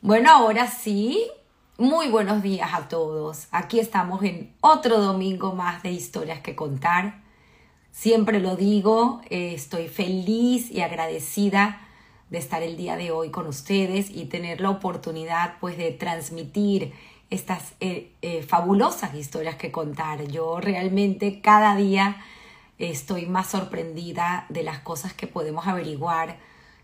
Bueno, ahora sí, muy buenos días a todos. Aquí estamos en otro domingo más de historias que contar. Siempre lo digo, eh, estoy feliz y agradecida de estar el día de hoy con ustedes y tener la oportunidad pues de transmitir estas eh, eh, fabulosas historias que contar. Yo realmente cada día estoy más sorprendida de las cosas que podemos averiguar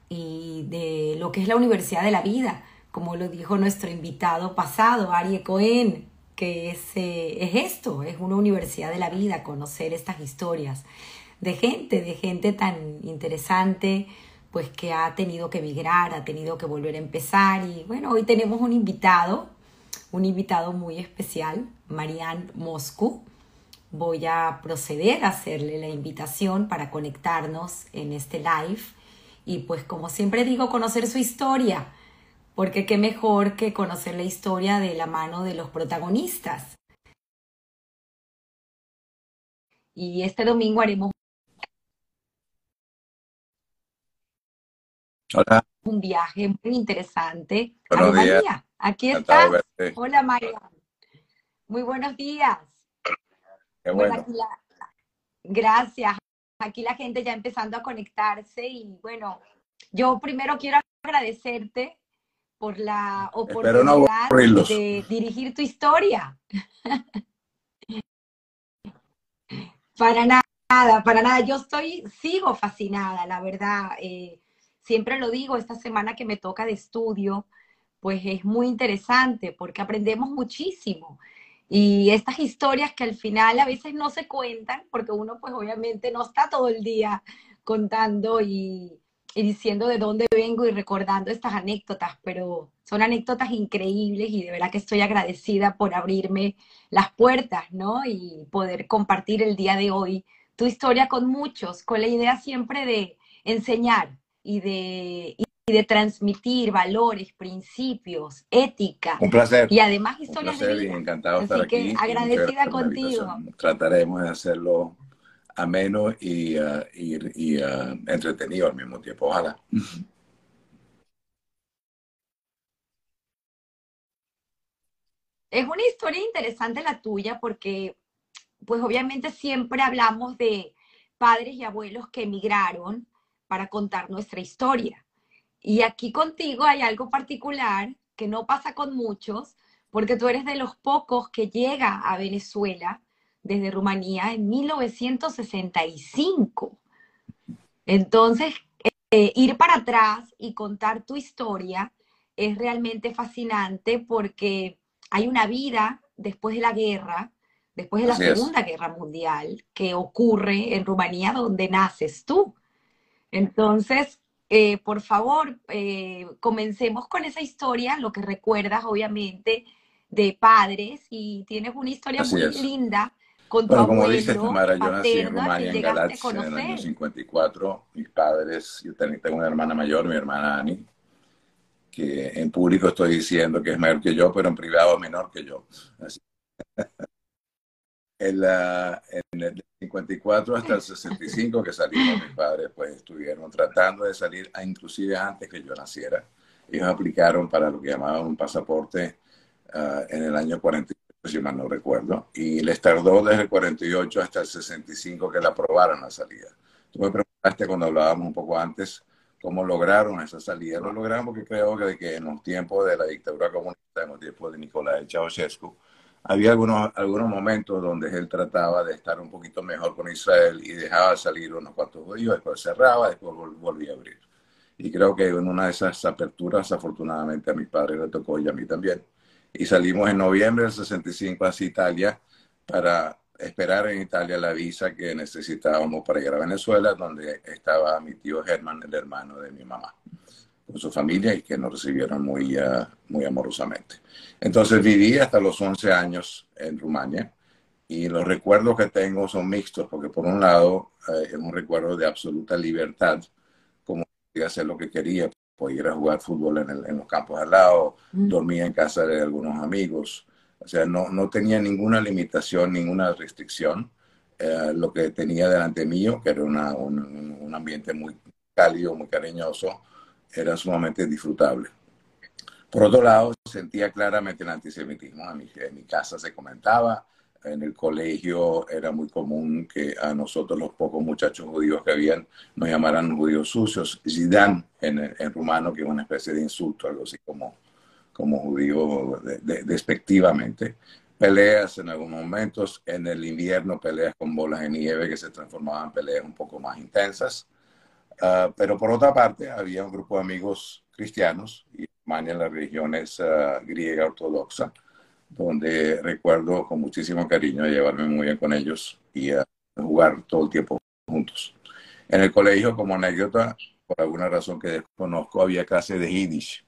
y de lo que es la universidad de la vida como lo dijo nuestro invitado pasado, Arie Cohen, que es, eh, es esto, es una universidad de la vida, conocer estas historias de gente, de gente tan interesante, pues que ha tenido que emigrar, ha tenido que volver a empezar. Y bueno, hoy tenemos un invitado, un invitado muy especial, Marianne Moscu. Voy a proceder a hacerle la invitación para conectarnos en este live y pues como siempre digo, conocer su historia porque qué mejor que conocer la historia de la mano de los protagonistas. Y este domingo haremos un viaje muy interesante. Buenos días. María, aquí estás. Hola María. Muy buenos días. Qué bueno. Gracias. Aquí la gente ya empezando a conectarse y bueno, yo primero quiero agradecerte por la oportunidad de dirigir tu historia. para nada, para nada. Yo estoy, sigo fascinada, la verdad. Eh, siempre lo digo, esta semana que me toca de estudio, pues es muy interesante porque aprendemos muchísimo. Y estas historias que al final a veces no se cuentan, porque uno pues obviamente no está todo el día contando y, diciendo de dónde vengo y recordando estas anécdotas, pero son anécdotas increíbles y de verdad que estoy agradecida por abrirme las puertas, ¿no? Y poder compartir el día de hoy tu historia con muchos, con la idea siempre de enseñar y de, y de transmitir valores, principios, ética. Un placer. Y además historias Un placer de y encantado estar que aquí. agradecida contigo. Trataremos de hacerlo ameno y, uh, y, y uh, entretenido al mismo tiempo. Ojalá. Es una historia interesante la tuya porque, pues obviamente siempre hablamos de padres y abuelos que emigraron para contar nuestra historia. Y aquí contigo hay algo particular que no pasa con muchos, porque tú eres de los pocos que llega a Venezuela desde Rumanía en 1965. Entonces, eh, ir para atrás y contar tu historia es realmente fascinante porque hay una vida después de la guerra, después de la Así es. Segunda Guerra Mundial, que ocurre en Rumanía donde naces tú. Entonces, eh, por favor, eh, comencemos con esa historia, lo que recuerdas obviamente de padres y tienes una historia Así muy es. linda con Bueno, tu como abuelo dices, Tamara, yo nací en Rumania, en Galatz, en el año conocer. 54. Mis padres, yo ten- tengo una hermana mayor, mi hermana Ani, que en público estoy diciendo que es mayor que yo, pero en privado es menor que yo. Así. En, la- en el 54 hasta el 65 que salimos, mis padres pues estuvieron tratando de salir, a- inclusive antes que yo naciera. Ellos aplicaron para lo que llamaban un pasaporte ah, en el año 48, si mal no recuerdo, y les tardó desde el 48 hasta el 65 que la aprobaron la salida. Tú me preguntaste cuando hablábamos un poco antes cómo lograron esa salida. Lo lograron porque creo que, que en los tiempos de la dictadura comunista, en los tiempos de Nicolás Ceausescu, había algunos, algunos momentos donde él trataba de estar un poquito mejor con Israel y dejaba salir unos cuantos judíos, después cerraba, después vol- volvía a abrir. Y creo que en una de esas aperturas, afortunadamente a mis padres le tocó y a mí también. Y salimos en noviembre del 65 hacia Italia para esperar en Italia la visa que necesitábamos para ir a Venezuela, donde estaba mi tío Germán, el hermano de mi mamá, con su familia y que nos recibieron muy, uh, muy amorosamente. Entonces viví hasta los 11 años en Rumania y los recuerdos que tengo son mixtos, porque por un lado eh, es un recuerdo de absoluta libertad, como podía hacer lo que quería, podía ir a jugar fútbol en, el, en los campos al lado, Mm. dormía en casa de algunos amigos, o sea, no, no tenía ninguna limitación, ninguna restricción. Eh, lo que tenía delante mío, que era una, un, un ambiente muy cálido, muy cariñoso, era sumamente disfrutable. Por otro lado, sentía claramente el antisemitismo. En mi, en mi casa se comentaba, en el colegio era muy común que a nosotros los pocos muchachos judíos que habían nos llamaran judíos sucios, Zidane en, en rumano, que es una especie de insulto, algo así como, como judío despectivamente. Peleas en algunos momentos, en el invierno peleas con bolas de nieve que se transformaban en peleas un poco más intensas. Ah, pero por otra parte, había un grupo de amigos cristianos, y en la religión es ah, griega ortodoxa, donde recuerdo con muchísimo cariño llevarme muy bien con ellos y a jugar todo el tiempo juntos. En el colegio, como anécdota, por alguna razón que desconozco, había clase de Yiddish.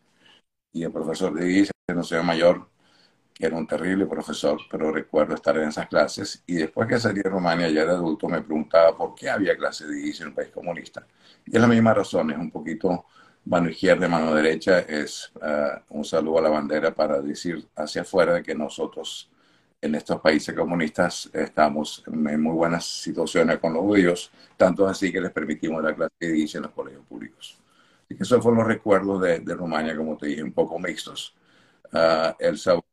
Y el profesor de Yiddish, no sé mayor, era un terrible profesor, pero recuerdo estar en esas clases. Y después que salí de Rumania, ya de adulto, me preguntaba por qué había clase de en un país comunista. Y es la misma razón, es un poquito mano izquierda mano derecha, es eh, un saludo a la bandera para decir hacia afuera que nosotros en estos países comunistas estamos en muy buenas situaciones con los judíos, tanto así que les permitimos la clase de en los colegios públicos. Así que esos fueron los recuerdos de, de Rumania, como te dije, un poco mixtos. Uh, el sabor.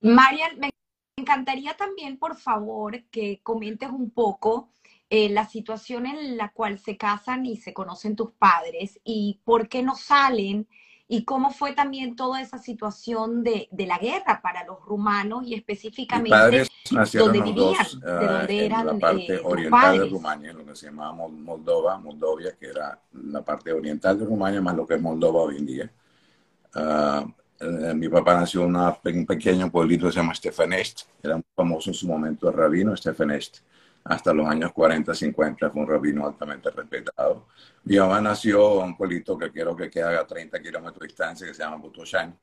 Marian, me encantaría también, por favor, que comentes un poco eh, la situación en la cual se casan y se conocen tus padres y por qué no salen y cómo fue también toda esa situación de, de la guerra para los rumanos y específicamente donde vivían, de ah, donde eran la parte eh, oriental de Rumania, lo que se llamaba Moldova, Moldovia, que era la parte oriental de Rumania más lo que es Moldova hoy en día. Uh, mi papá nació en un pequeño pueblito que se llama Stefanest, era muy famoso en su momento el rabino Stefanest hasta los años 40, 50, fue un rabino altamente respetado. Mi mamá nació en un pueblito que quiero que queda a 30 kilómetros de distancia, que se llama Butoshan.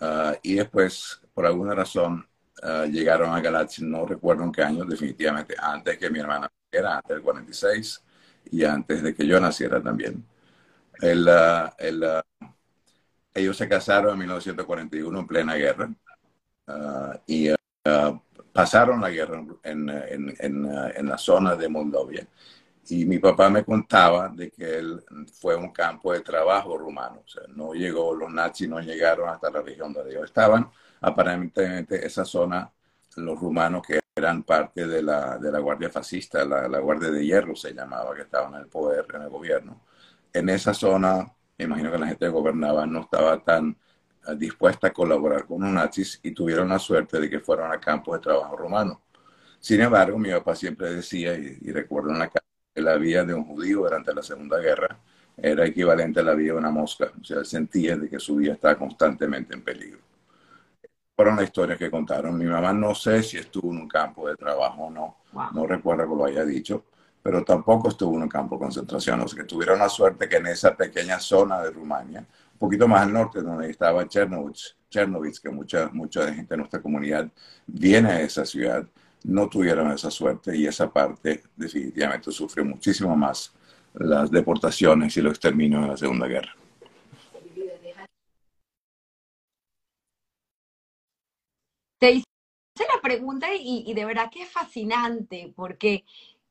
Ah, y después, por alguna razón, ah, llegaron a Galaxy, no recuerdo en qué año, definitivamente antes que mi hermana naciera, antes del 46, y antes de que yo naciera también. El, ah, el, ellos se casaron en 1941 en plena guerra. y pasaron la guerra en, en, en, la zona de Moldovia. Y mi papá me contaba de que él fue un campo de trabajo rumano. O sea, no llegó, los nazis no llegaron hasta la región donde ellos estaban. Aparentemente esa zona, los rumanos que eran parte de la, de la Guardia Fascista, la, la Guardia de Hierro se llamaba, que estaban en el poder, en el gobierno. En esa zona, me imagino que la gente que gobernaba no estaba tan dispuesta a colaborar con los nazis y tuvieron la suerte de que fueron a campos de trabajo romano. Sin embargo, mi papá siempre decía, y, recuerdo en la casa, que la vida de un judío durante la Segunda Guerra era equivalente a la vida de una mosca. O sea, él sentía de que su vida estaba constantemente en peligro. Fueron las historias que contaron. Mi mamá no sé si estuvo en un campo de trabajo o no. No recuerdo que lo haya dicho pero tampoco estuvo en un campo de concentración. O sea, que tuvieron la suerte que en esa pequeña zona de Rumania poquito más al norte, donde estaba Chernobyl, Chernobyl que mucha, mucha gente de nuestra comunidad viene a esa ciudad, no tuvieron esa suerte y esa parte definitivamente sufrió muchísimo más las deportaciones y los exterminios de la Segunda Guerra. Te hice la pregunta y, y de verdad que es fascinante porque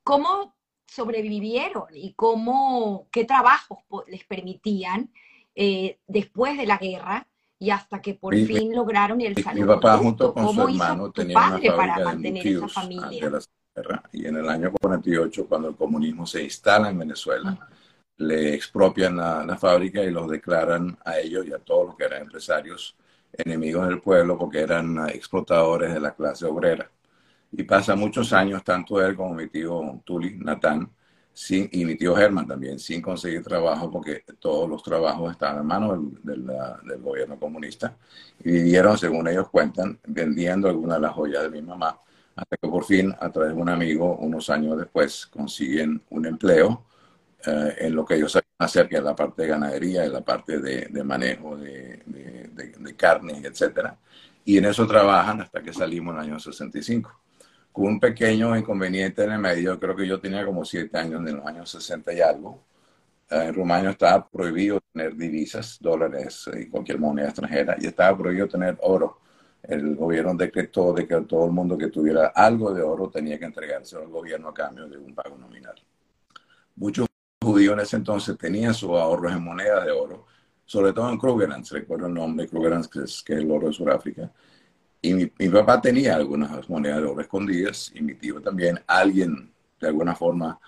cómo sobrevivieron y cómo, qué trabajos les permitían eh, después de la guerra y hasta que por fin lograron el salario. Mi papá junto con su hermano tenía una para mantener esa familia? y en el año 48, cuando el comunismo se instala en Venezuela, le expropian la, la, fábrica y los declaran a ellos y a todos los que eran empresarios enemigos del pueblo porque eran explotadores de la clase obrera. Y pasa muchos años, tanto él como mi tío Tuli, Natán, sin, y mi tío Germán también, sin conseguir trabajo porque todos los trabajos estaban en manos del, gobierno comunista y vivieron, según ellos cuentan, vendiendo algunas de las joyas de mi mamá, hasta que por fin, a través de un amigo, unos años después, consiguen un empleo eh, en lo que ellos saben hacer, que es la parte de ganadería y la parte de, manejo de, de, de carnes, etc. Y en eso trabajan hasta que salimos en el año 65 con un pequeño inconveniente en el medio. Creo que yo tenía como siete años en los años 60 y algo. Eh, en Rumania estaba prohibido tener divisas, dólares y cualquier moneda extranjera, y estaba prohibido tener oro. el gobierno decretó de que todo el mundo que tuviera algo de oro tenía que entregarse al gobierno a cambio de un pago nominal. Muchos judíos en ese entonces tenían sus ahorros en moneda de oro, sobre todo en Krugerrand, recuerdo el nombre, Krugerrand, que es, que es el oro de Sudáfrica. Y mi, papá tenía algunas monedas de oro escondidas, y mi tío también. Alguien, de alguna forma,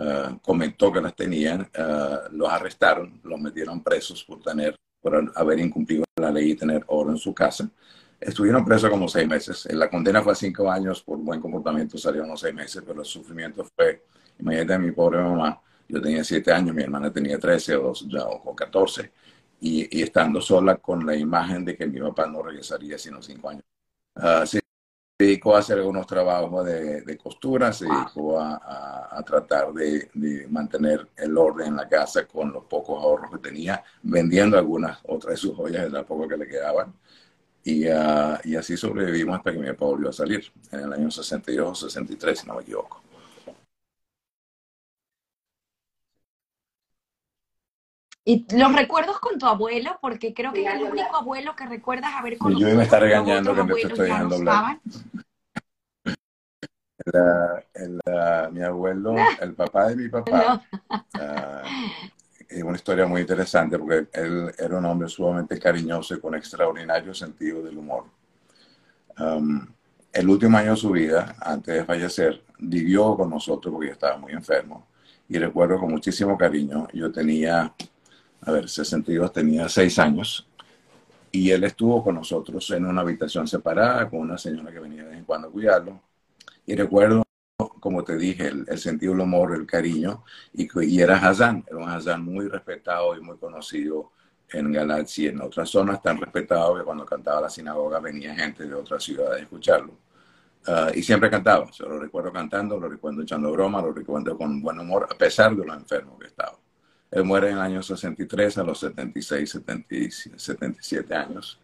uh, comentó que las tenían, uh, los arrestaron, los metieron presos por tener, por haber incumplido la ley y tener oro en su casa. Estuvieron presos como seis meses. La condena fue a cinco años, por buen comportamiento salieron los seis meses, pero el sufrimiento fue, imagínate a mi pobre mamá, yo tenía siete años, mi hermana tenía trece o, o catorce, y, y, estando sola con la imagen de que mi papá no regresaría sino cinco años. Uh, se dedicó a hacer algunos trabajos de, de costura, se dedicó a, a, a tratar de, de, mantener el orden en la casa con los pocos ahorros que tenía, vendiendo algunas otras de sus joyas de la poco que le quedaban. Y, uh, y, así sobrevivimos hasta que mi papá volvió a salir, en el año 62 o 63, si no me equivoco. Y los recuerdos con tu abuelo, porque creo que es el único abuelo que recuerdas haber conocido. Y yo me está regañando que te estoy dejando hablar. La, mi abuelo, el papá de mi papá, uh, es una historia muy interesante porque él era un hombre sumamente cariñoso y con extraordinario sentido del humor. Um, el último año de su vida, antes de fallecer, vivió con nosotros porque yo estaba muy enfermo. Y recuerdo con muchísimo cariño, yo tenía a ver, 62, tenía seis años, y él estuvo con nosotros en una habitación separada con una señora que venía de vez en cuando a cuidarlo. Y recuerdo, como te dije, el, sentido del humor, el cariño, y, y era Hassan, era un Hassan muy respetado y muy conocido en Galatzi y en otras zonas, tan respetado que cuando cantaba la sinagoga venía gente de otras ciudades a escucharlo. Uh, y siempre cantaba, yo lo recuerdo cantando, lo recuerdo echando broma, lo recuerdo con buen humor, a pesar de lo enfermo que estaba. Él muere en el año 63 a los 76, 77 años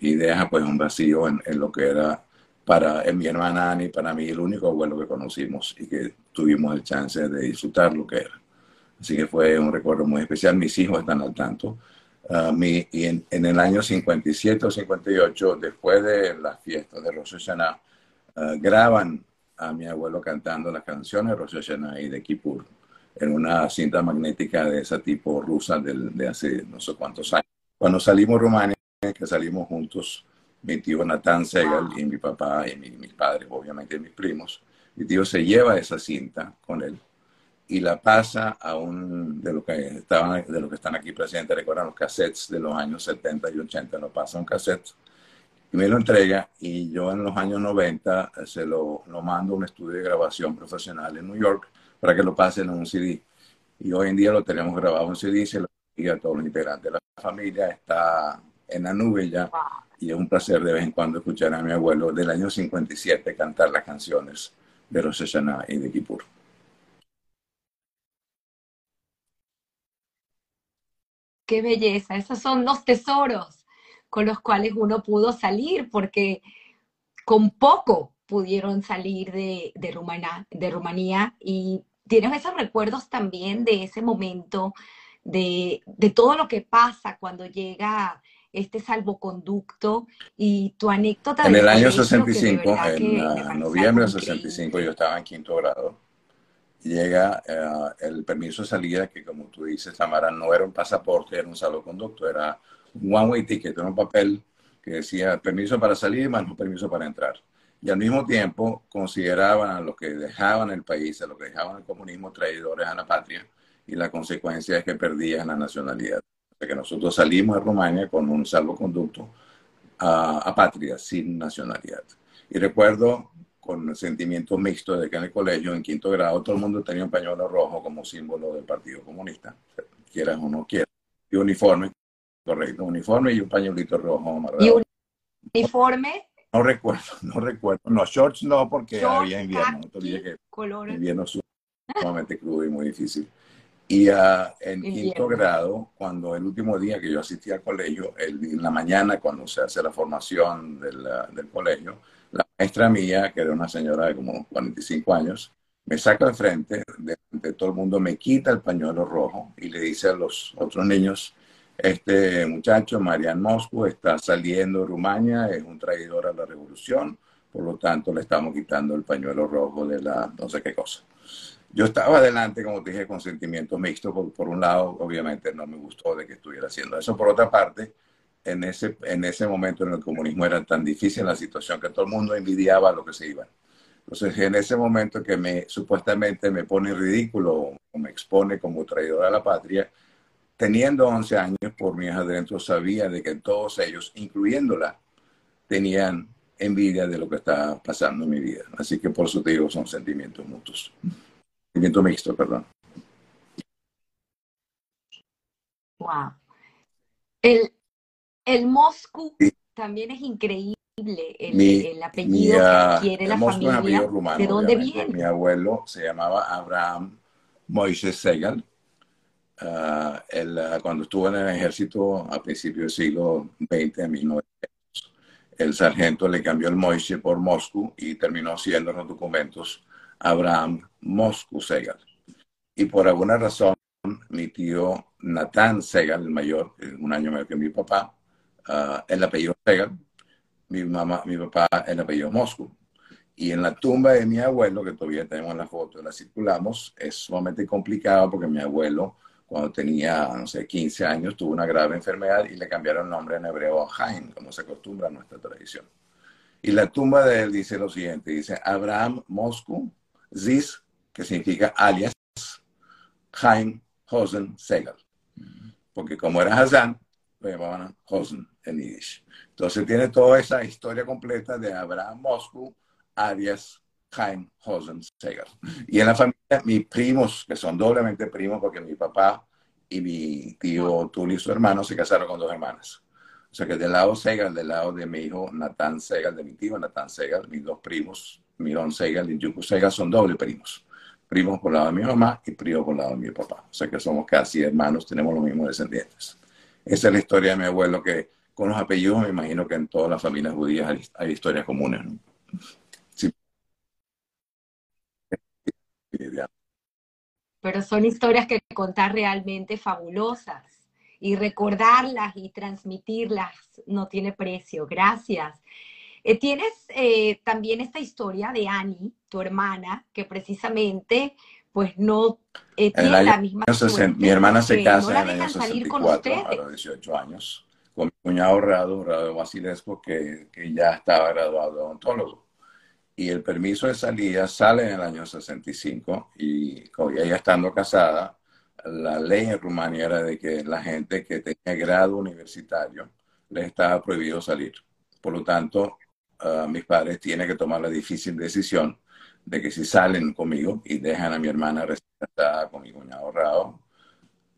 y deja pues un vacío en, lo que era para mi hermana Ani, para mí el único abuelo que conocimos y que tuvimos el chance de disfrutar lo que era. Así que fue un recuerdo muy especial. Mis hijos están al tanto. Uh, mi, y en, el año 57 o 58, después de la fiesta de Rosh Hashanah, uh, graban a mi abuelo cantando las canciones de Rosh Hashanah y de Kippur en una cinta magnética de ese tipo rusa de, hace no sé cuántos años. Cuando salimos Rumania, que salimos juntos, mi tío Natán Segal y mi papá y mis padres, obviamente mis primos, mi tío se lleva esa cinta con él y la pasa a un de lo que estaban de los que están aquí presentes recuerdan los cassettes de los años 70 y 80 lo pasa a un cassette y me lo entrega y yo en los años 90 se lo, lo mando a un estudio de grabación profesional en New York para que lo pasen en un CD. Y hoy en día lo tenemos grabado en CD, se lo envía a todos los integrantes. La familia está en la nube ya y es un placer de vez en cuando escuchar a mi abuelo del año 57 cantar las canciones de Rosh Hashanah y de Kippur. Qué belleza, esos son los tesoros con los cuales uno pudo salir, porque con poco pudieron salir de, de, Rumania, de Rumanía y tienes esos recuerdos también de ese momento, de, de todo lo que pasa cuando llega este salvoconducto y tu anécdota. En el año 65, en noviembre del 65, yo estaba en quinto grado. Llega uh, el permiso de salida, que como tú dices, Tamara, no era un pasaporte, era un salvoconducto, era un one-way ticket, era un papel que decía permiso para salir más no permiso para entrar y al mismo tiempo consideraban a los que dejaban el país, a los que dejaban el comunismo, traidores a la patria, y la consecuencia es que perdían la nacionalidad. Sea que nosotros salimos de Rumania con un salvoconducto a, a patria, sin nacionalidad. Y recuerdo con sentimientos mixtos de que en el colegio, en quinto grado, todo el mundo tenía un pañuelo rojo como símbolo del Partido Comunista, quieran o no quieran. Y uniforme, correcto, uniforme y un pañuelito rojo ¿Y un uniforme no recuerdo, no recuerdo. No, shorts no, porque había invierno. No que invierno sumamente crudo y muy difícil. Y uh, en quinto grado, cuando el último día que yo asistí al colegio, el, en la mañana, cuando se hace la formación del, del colegio, la maestra mía, que era una señora de como 45 años, me saca al frente de, de, todo el mundo, me quita el pañuelo rojo y le dice a los otros niños, Este muchacho, Marian Moscú, está saliendo de Rumania, es un traidor a la revolución, por lo tanto le estamos quitando el pañuelo rojo de la no sé qué cosa. Yo estaba adelante, como te dije, con sentimientos mixtos. Por, por, un lado, obviamente no me gustó de que estuviera haciendo eso. Por otra parte, en ese, en ese momento en el comunismo era tan difícil la situación que todo el mundo envidiaba lo que se iba. Entonces, en ese momento que me supuestamente me pone ridículo o me expone como traidor a la patria, teniendo 11 años, por mi adentro sabía de que todos ellos, incluyéndola, tenían envidia de lo que estaba pasando en mi vida. Así que por eso te digo, son sentimientos mutuos. Sentimiento mixto, perdón. Wow. El, el Moscú también es increíble. El, el apellido que adquiere la familia. Rumano, ¿De dónde obviamente. viene? Mi abuelo se llamaba Abraham Moisés Segal. Uh, él, uh, cuando estuvo en el ejército a principios del siglo XX, en 1900, el sargento le cambió el Moisés por Moscú y terminó siendo en los documentos Abraham Moscú Segal. Y por alguna razón, mi tío Natán Segal, el mayor, un año mayor que mi papá, uh, el apellido Segal, mi mamá, mi papá, el apellido Moscú. Y en la tumba de mi abuelo, que todavía tenemos la foto, la circulamos, es sumamente complicado porque mi abuelo, cuando tenía, no sé, 15 años, tuvo una grave enfermedad y le cambiaron el nombre en hebreo a Jaim, como se acostumbra en nuestra tradición. Y la tumba de él dice lo siguiente, dice Abraham Moscú, Ziz, que significa alias, Jaim Hosen Segal. Porque como era Hazan, lo llamaban Hosen en Yiddish. Entonces tiene toda esa historia completa de Abraham Moscú, alias Jaime Hosen Segal. Y en la familia, mis primos, que son doblemente primos, porque mi papá y mi tío Tulio, su hermano, se casaron con dos hermanas. O sea que del lado Segal, del lado de mi hijo Natán Segal, de mi tío Natán Segal, mis dos primos, Mirón Segal y Yuku Segal, son doble primos. Primos por el lado de mi mamá y primos por el lado de mi papá. O sea que somos casi hermanos, tenemos los mismos descendientes. Esa es la historia de mi abuelo, que con los apellidos me imagino que en todas las familias judías hay, hay historias comunes. ¿no? Sí. Pero son historias que contar realmente fabulosas y recordarlas y transmitirlas no tiene precio. Gracias. Eh, tienes eh, también esta historia de Annie, tu hermana, que precisamente pues no eh, tiene la misma suerte, Mi hermana se casa no en el año 64, a los 18 años, con mi cuñado Rado, Rado Basilesco, que, que ya estaba graduado de odontólogo. Y el permiso de salida sale en el año 65 y con ella estando casada, la ley en Rumania era de que la gente que tenía grado universitario les estaba prohibido salir. Por lo tanto, uh, mis padres tienen que tomar la difícil decisión de que si salen conmigo y dejan a mi hermana rescatada con mi cuñado ahorrado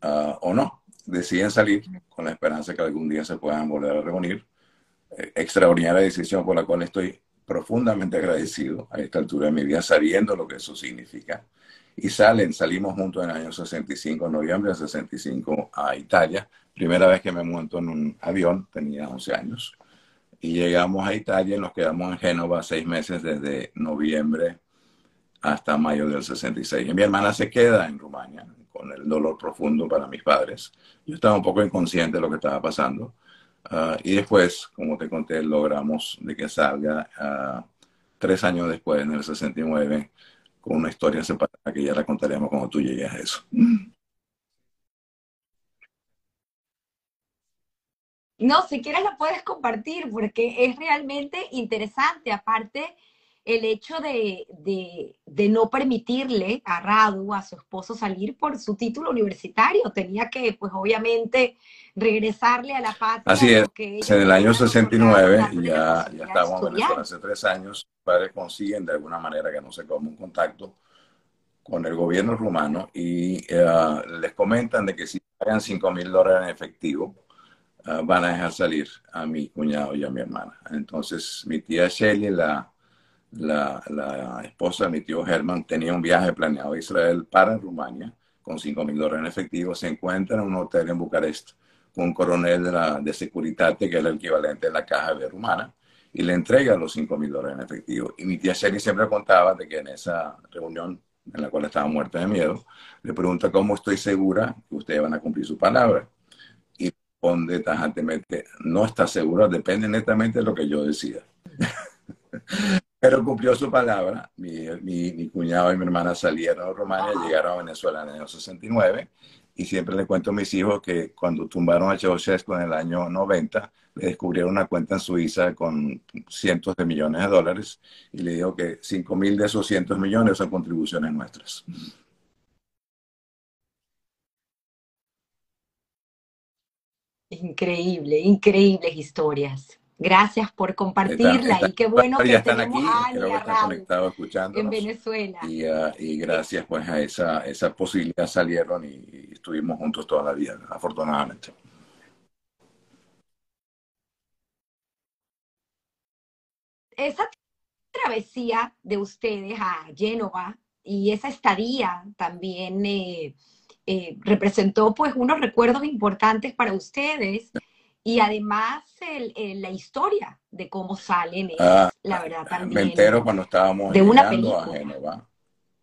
uh, o no, deciden salir con la esperanza que algún día se puedan volver a reunir. Eh, extraordinaria decisión por la cual estoy profundamente agradecido a esta altura de mi vida, sabiendo lo que eso significa. Y salen, salimos juntos en el año 65, noviembre del 65, a Italia. Primera vez que me monto en un avión, tenía 11 años. Y llegamos a Italia y nos quedamos en Génova seis meses desde noviembre hasta mayo del 66. Y mi hermana se queda en Rumania con el dolor profundo para mis padres. Yo estaba un poco inconsciente de lo que estaba pasando. Uh, y después, como te conté, logramos de que salga uh, tres años después, en el 69, con una historia separada que ya la contaremos cuando tú llegues a eso. No, si quieres la puedes compartir porque es realmente interesante. Aparte, el hecho de, de, de, no permitirle a Radu, a su esposo, salir por su título universitario. Tenía que, pues obviamente, regresarle a la patria. Así es. En el año 69, ya, ya estábamos en Venezuela hace tres años, los padres consiguen de alguna manera, que no sé cómo, un contacto con el gobierno rumano y uh, les comentan de que si pagan 5 mil dólares en efectivo, uh, van a dejar salir a mi cuñado y a mi hermana. Entonces, mi tía Shelly, la la, la, esposa de mi tío Germán tenía un viaje planeado a Israel para Rumania con 5 mil dólares en efectivo. Se encuentra en un hotel en Bucarest con un coronel de, la, de Securitate, que era el equivalente de la caja de rumana, y le entrega los 5 mil dólares en efectivo. Y mi tía Shelly siempre contaba de que en esa reunión en la cual estaba muerta de miedo, le pregunta cómo estoy segura que ustedes van a cumplir su palabra. Y responde tajantemente, no está seguro, depende netamente de lo que yo decida. Pero cumplió su palabra. Mi, mi, cuñado y mi hermana salieron a Rumania, llegaron a Venezuela en el año 69 y siempre le cuento a mis hijos que cuando tumbaron a Ceausescu en el año 90, le descubrieron una cuenta en Suiza con cientos de millones de dólares y le digo que 5 mil de esos cientos millones son contribuciones nuestras. Increíble, increíbles historias. Gracias por compartirla y qué bueno que están aquí, creo que están conectados escuchando en Venezuela. Ah, y, gracias pues a esa, esa posibilidad salieron y, estuvimos juntos toda la vida, afortunadamente. Esa travesía de ustedes a Génova y esa estadía también eh, eh, representó pues unos recuerdos importantes para ustedes y además la historia de cómo salen ah, la verdad también. Me entero cuando estábamos de una a Génova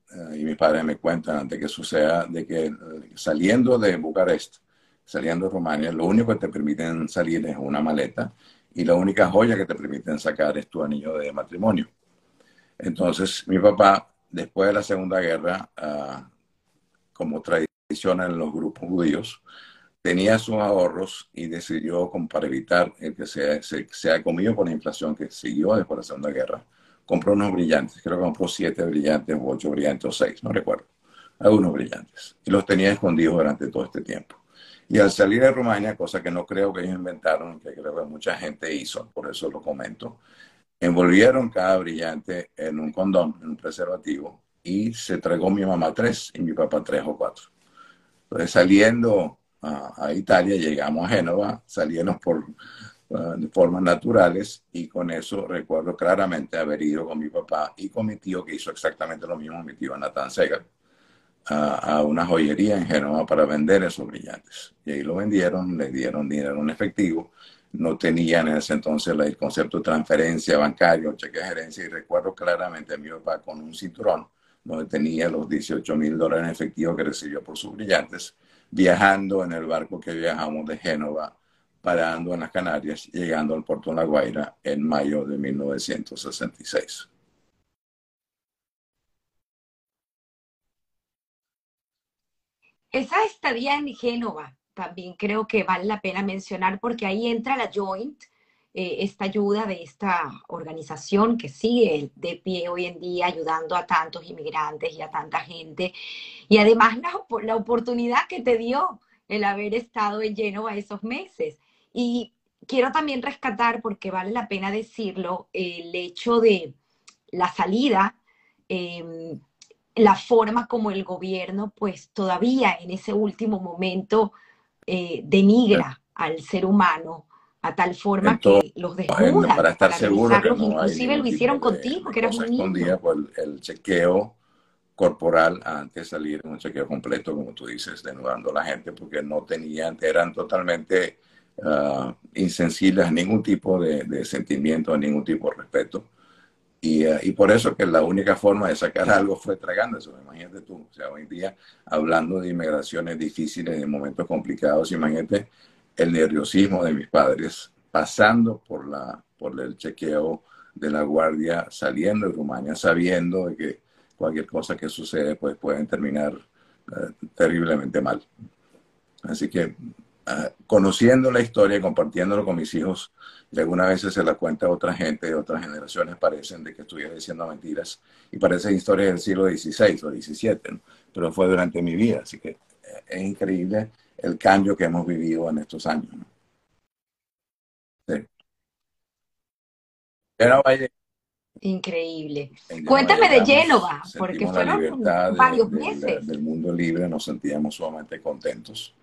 eh, y mis padres me cuentan antes que suceda de que eh, saliendo de Bucarest, saliendo de Rumania, lo único que te permiten salir es una maleta y la única joya que te permiten sacar es tu anillo de matrimonio. Entonces mi papá, después de la Segunda Guerra, uh, como tradición en los grupos judíos, tenía sus ahorros y decidió, para evitar el que se, se, ha comido por la inflación que siguió después de la Segunda Guerra, compró unos brillantes. Creo que compró siete brillantes o ocho brillantes o seis, no recuerdo. Algunos brillantes. Y los tenía escondidos durante todo este tiempo. Y al salir de Rumania, cosa que no creo que ellos inventaron, que creo que mucha gente hizo, por eso lo comento, envolvieron cada brillante en un condón, en un preservativo, y se tragó mi mamá tres y mi papá tres o cuatro. Entonces, saliendo a, Italia, llegamos a Génova, salíamos por uh, formas naturales y con eso recuerdo claramente haber ido con mi papá y con mi tío que hizo exactamente lo mismo, mi tío Nathan Segal, a, una joyería en Génova para vender esos brillantes. Y ahí lo vendieron, le dieron dinero en efectivo, no tenían en ese entonces el concepto de transferencia bancaria cheque de gerencia y recuerdo claramente a mi papá con un cinturón donde tenía los 18 mil dólares en efectivo que recibió por sus brillantes viajando en el barco que viajamos de Génova, parando en las Canarias, llegando al puerto de La Guaira en mayo de 1966. Esa estadía en Génova también creo que vale la pena mencionar porque ahí entra la Joint, eh, esta ayuda de esta organización que sigue de pie hoy en día ayudando a tantos inmigrantes y a tanta gente. Y además la, la oportunidad que te dio el haber estado en Génova esos meses. Y quiero también rescatar, porque vale la pena decirlo, el hecho de la salida, em, la forma como el gobierno, pues todavía en ese último momento eh, denigra al ser humano a tal forma que los desnudan. Para estar seguro que no Inclusive lo hicieron contigo, que eras un niño. Por el, chequeo corporal antes de salir, un chequeo completo, como tú dices, desnudando a la gente, porque no tenían, eran totalmente uh, insensibles a ningún tipo de, sentimiento, a ningún tipo de respeto. Y, uh, y, por eso que la única forma de sacar algo fue tragando eso. Imagínate tú, o sea, hoy en día hablando de inmigraciones difíciles, de momentos complicados, imagínate el nerviosismo de mis padres, pasando por, la, por el chequeo de la guardia, saliendo de Rumania, sabiendo de que cualquier cosa que sucede pues pueden terminar eh, terriblemente mal. Así que ah, conociendo la historia y compartiéndolo con mis hijos, y algunas veces se la cuenta a otra gente de otras generaciones, parecen de que estuviera diciendo mentiras y parecen historias del siglo XVI o XVII, pero fue durante mi vida, así que eh, es increíble el cambio que hemos vivido en estos años. Sí. Increíble. Cuéntame de Génova, porque fueron varios meses. Del, mundo libre nos sentíamos sumamente contentos,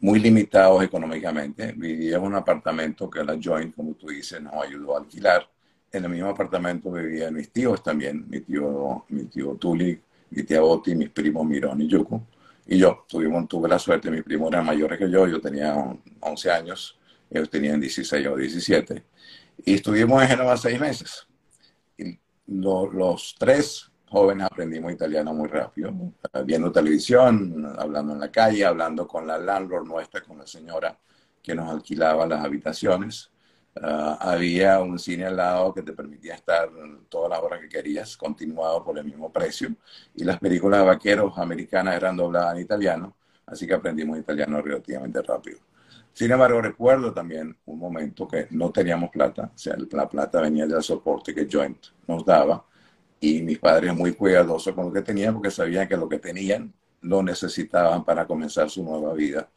muy limitados económicamente. Vivíamos en un apartamento que la Joint, como tú dices, nos ayudó a alquilar. En el mismo apartamento vivían mis tíos también, mi tío, mi tío Tuli, mi tía Oti, mis primos Mirón y Yuko y yo tuvimos, tuve la suerte, mis primos eran mayores que yo, yo tenía 11 años, ellos tenían 16 o 17, y estuvimos en Génova seis meses. Y los tres jóvenes aprendimos italiano muy rápido, viendo televisión, hablando en la calle, hablando con la landlord nuestra, con la señora que nos alquilaba las habitaciones. Ah, había un cine al lado que te permitía estar todas las horas que querías, continuado por el mismo precio. Y las películas de vaqueros americanas eran dobladas en italiano, así que aprendimos italiano relativamente rápido. Sin embargo, recuerdo también un momento que no teníamos plata, o sea, la plata venía del soporte que Joint nos daba, y mis padres muy cuidadosos con lo que tenían porque sabían que lo que tenían lo necesitaban para comenzar su nueva vida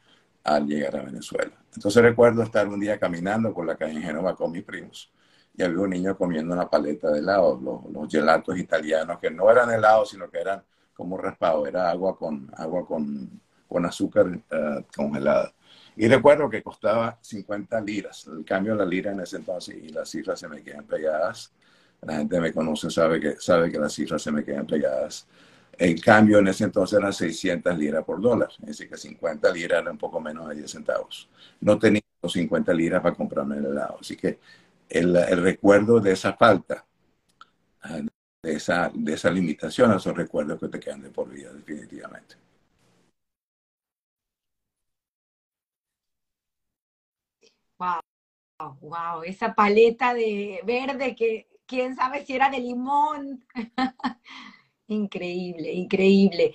al llegar a Venezuela. Entonces recuerdo estar un día caminando por la calle en Génova con mis primos y había un niño comiendo una paleta de helado, los, gelatos italianos, que no eran helados, sino que eran como raspado, era agua con, agua con, con azúcar uh, congelada. Y recuerdo que costaba 50 liras, el cambio de la lira en ese entonces, y las cifras se me quedan pegadas. La gente me conoce, sabe que, sabe que las cifras se me quedan pegadas. El cambio en ese entonces era 600 liras por dólar, es decir, que 50 liras era un poco menos de 10 centavos. No tenía 50 liras para comprarme el helado, así que el, el recuerdo de esa falta, ah, de esa, de esa limitación, esos recuerdos que te quedan de por vida, definitivamente. Wow, wow, esa paleta de verde que quién sabe si era de limón. Increíble, increíble.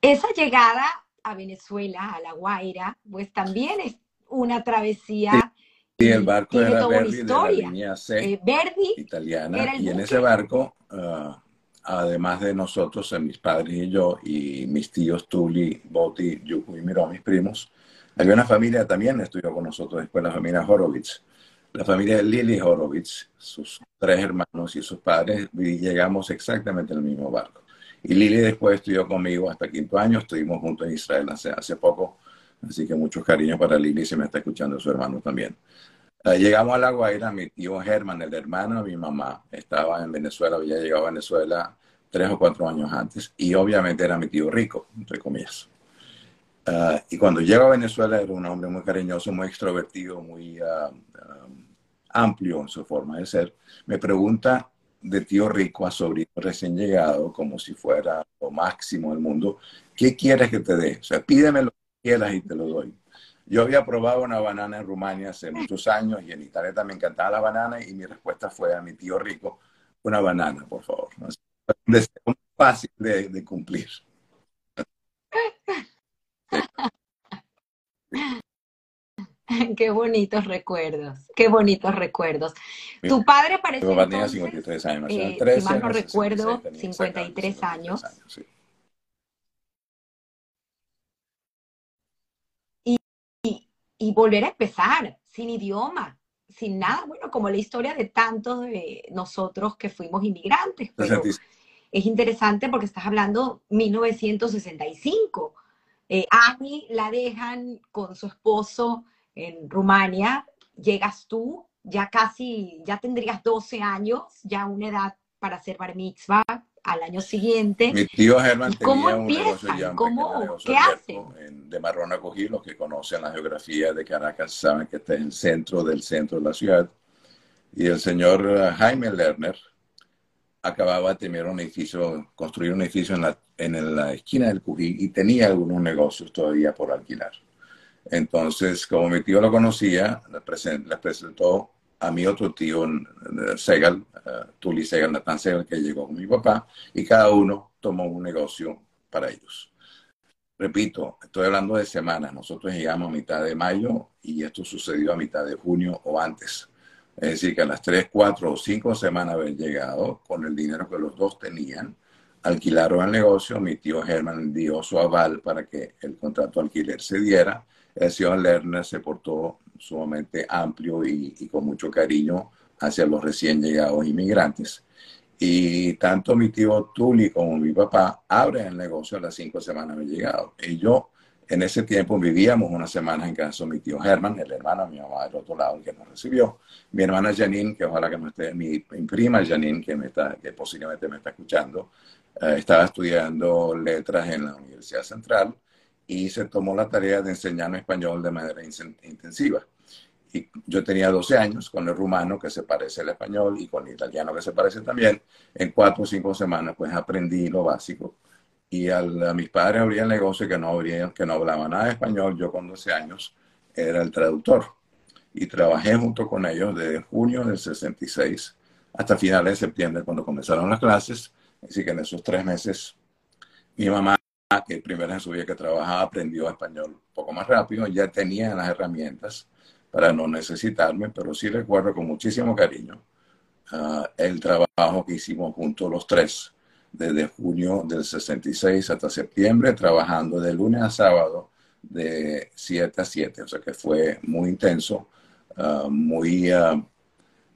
Esa llegada a Venezuela, a La Guaira, pues también es una travesía. Sí, el barco era Verdi de la línea C eh, Verdi italiana. Y en ese barco, ah, además de nosotros, mis padres y yo, y mis tíos Tuli, Boti, Yuku y Miro, mis primos, había una familia también, estudió con nosotros después, la familia Horowitz la familia de Lily Horowitz, sus tres hermanos y sus padres, y llegamos exactamente en el mismo barco. Y Lily después estudió conmigo hasta quinto año, estuvimos juntos en Israel hace, hace poco, así que muchos cariños para Lily, se me está escuchando su hermano también. Eh, llegamos a La Guaira, mi tío Germán, el hermano de mi mamá, estaba en Venezuela, había llegado a Venezuela tres o cuatro años antes, y obviamente era mi tío rico, entre comillas. Ah, y cuando llego a Venezuela era un hombre muy cariñoso, muy extrovertido, muy ah, amplio en su forma de ser. Me pregunta de tío rico a sobrino recién llegado, como si fuera lo máximo del mundo, ¿qué quieres que te dé? O sea, pídeme lo que quieras y te lo doy. Yo había probado una banana en Rumania hace muchos años y en Italia también me encantaba la banana y mi respuesta fue a mi tío rico, una banana, por favor. Fácil de cumplir. Qué bonitos recuerdos, qué bonitos recuerdos. Tu padre parece Mi papá tenía 53 años, eh, 13, si mal no recuerdo, 53 años. Y, y, y, volver a empezar, sin idioma, sin nada, bueno, como la historia de tantos de nosotros que fuimos inmigrantes. Pero es interesante porque estás hablando 1965 eh, Ani la dejan con su esposo en Rumania, llegas tú, ya casi, ya tendrías 12 años, ya una edad para hacer bar mitzvah al año siguiente. Mi tío Germán tenía un negocio ya ¿Cómo? ¿Qué hacen? de Marrón a los que conocen la geografía de Caracas saben que está en el centro del centro de la ciudad. Y el señor eh, Jaime Lerner, acababa de terminar un edificio, construir un edificio en la, en la esquina del Cují y tenía algunos negocios todavía por alquilar. Entonces, como mi tío lo conocía, le, presentó a mi otro tío, Segal, uh, Tuli Segal, Nathan Segal, que llegó con mi papá, y cada uno tomó un negocio para ellos. Repito, estoy hablando de semanas. Nosotros llegamos a mitad de mayo y esto sucedió a mitad de junio o antes. Es decir, que a las tres, cuatro o cinco semanas de haber llegado, con el dinero que los dos tenían, alquilaron el negocio. Mi tío Germán dio su aval para que el contrato alquiler se diera. El señor Lerner se portó sumamente amplio y, y con mucho cariño hacia los recién llegados inmigrantes. Y tanto mi tío Tuli como mi papá abren el negocio a las cinco semanas de llegado. Y yo en ese tiempo vivíamos unas semanas en casa de mi tío Germán, el hermano de mi mamá del otro lado, que nos recibió. Mi hermana Janine, que ojalá que no esté, mi, prima Janine, que, me está, que posiblemente me está escuchando, eh, estaba estudiando letras en la Universidad Central y se tomó la tarea de enseñarme español de manera intensiva. Y yo tenía 12 años con el rumano que se parece al español y con el italiano que se parece también. En cuatro o cinco semanas pues aprendí lo básico y a mis padres abrían negocio que no, que no hablaban nada español, yo con 12 años era el traductor. Y trabajé junto con ellos desde junio del 66 hasta finales de septiembre, cuando comenzaron las clases. Así que en esos tres meses, mi mamá, que primero en su vida que trabajaba, aprendió español un poco más rápido, ya tenía las herramientas para no necesitarme, pero sí recuerdo con muchísimo cariño uh, el trabajo que hicimos juntos los tres, desde junio del 66 hasta septiembre, trabajando de lunes a sábado de 7 a 7, o sea que fue muy intenso, uh, muy uh,